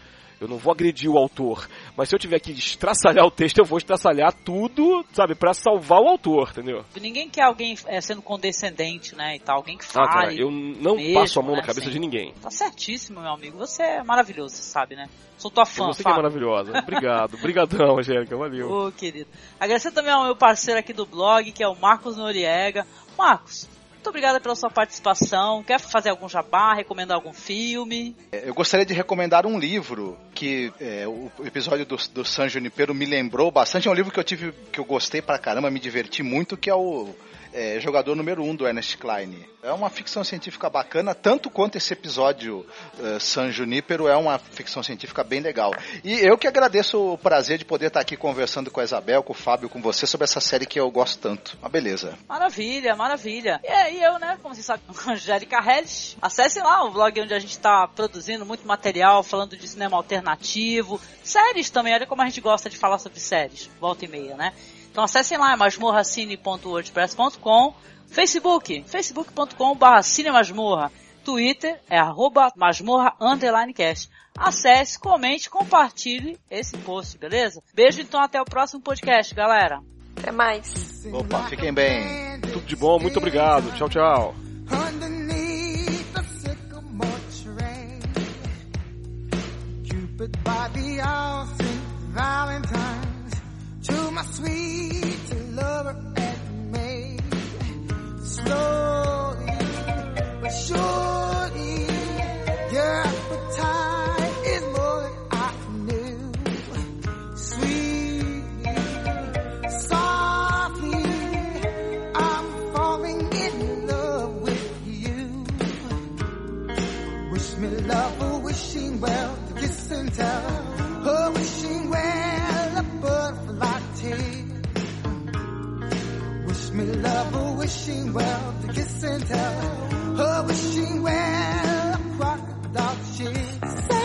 Eu não vou agredir o autor. Mas se eu tiver que estraçalhar o texto, eu vou estraçalhar tudo, sabe, para salvar o autor, entendeu? Ninguém quer alguém é, sendo condescendente, né, e tal. Alguém que fale. Ah, cara, eu não mesmo, passo a mão né, na cabeça assim. de ninguém. Tá certíssimo, meu amigo. Você é maravilhoso, sabe, né? Sou tua fã, Você que é maravilhosa. Obrigado. Obrigadão, Angélica. Valeu. Ô, querido. Agradecer também ao meu parceiro aqui do blog, que é o Marcos Noriega. Marcos, muito obrigada pela sua participação. Quer fazer algum jabá, recomendar algum filme? É, eu gostaria de recomendar um livro que é, o episódio do, do San Junipero me lembrou bastante. É um livro que eu tive, que eu gostei pra caramba, me diverti muito, que é o é, jogador número um do Ernest Klein. É uma ficção científica bacana, tanto quanto esse episódio uh, San Junípero é uma ficção científica bem legal. E eu que agradeço o prazer de poder estar aqui conversando com a Isabel, com o Fábio, com você sobre essa série que eu gosto tanto. Uma beleza. Maravilha, maravilha. E aí eu, né, como você sabe, Angélica Helles. Acessem lá o blog onde a gente está produzindo muito material, falando de cinema alternativo, séries também, olha como a gente gosta de falar sobre séries, volta e meia, né? Então acessem lá masmorracine.wordpress.com, Facebook, facebook.com barra cinemasmorra, Twitter é arroba masmorra underline cast. Acesse, comente, compartilhe esse post, beleza? Beijo então, até o próximo podcast, galera. Até mais. Opa, fiquem bem. Tudo de bom, muito obrigado. Tchau, tchau. Valentine to my sweet lover and maid. Slowly but surely, your appetite is more than I knew. Sweetly, softly, I'm falling in love with you. Wish me love, wishing well, kiss and tell. me love oh, her wishing well to kiss and tell her wishing well crocodile cheeks.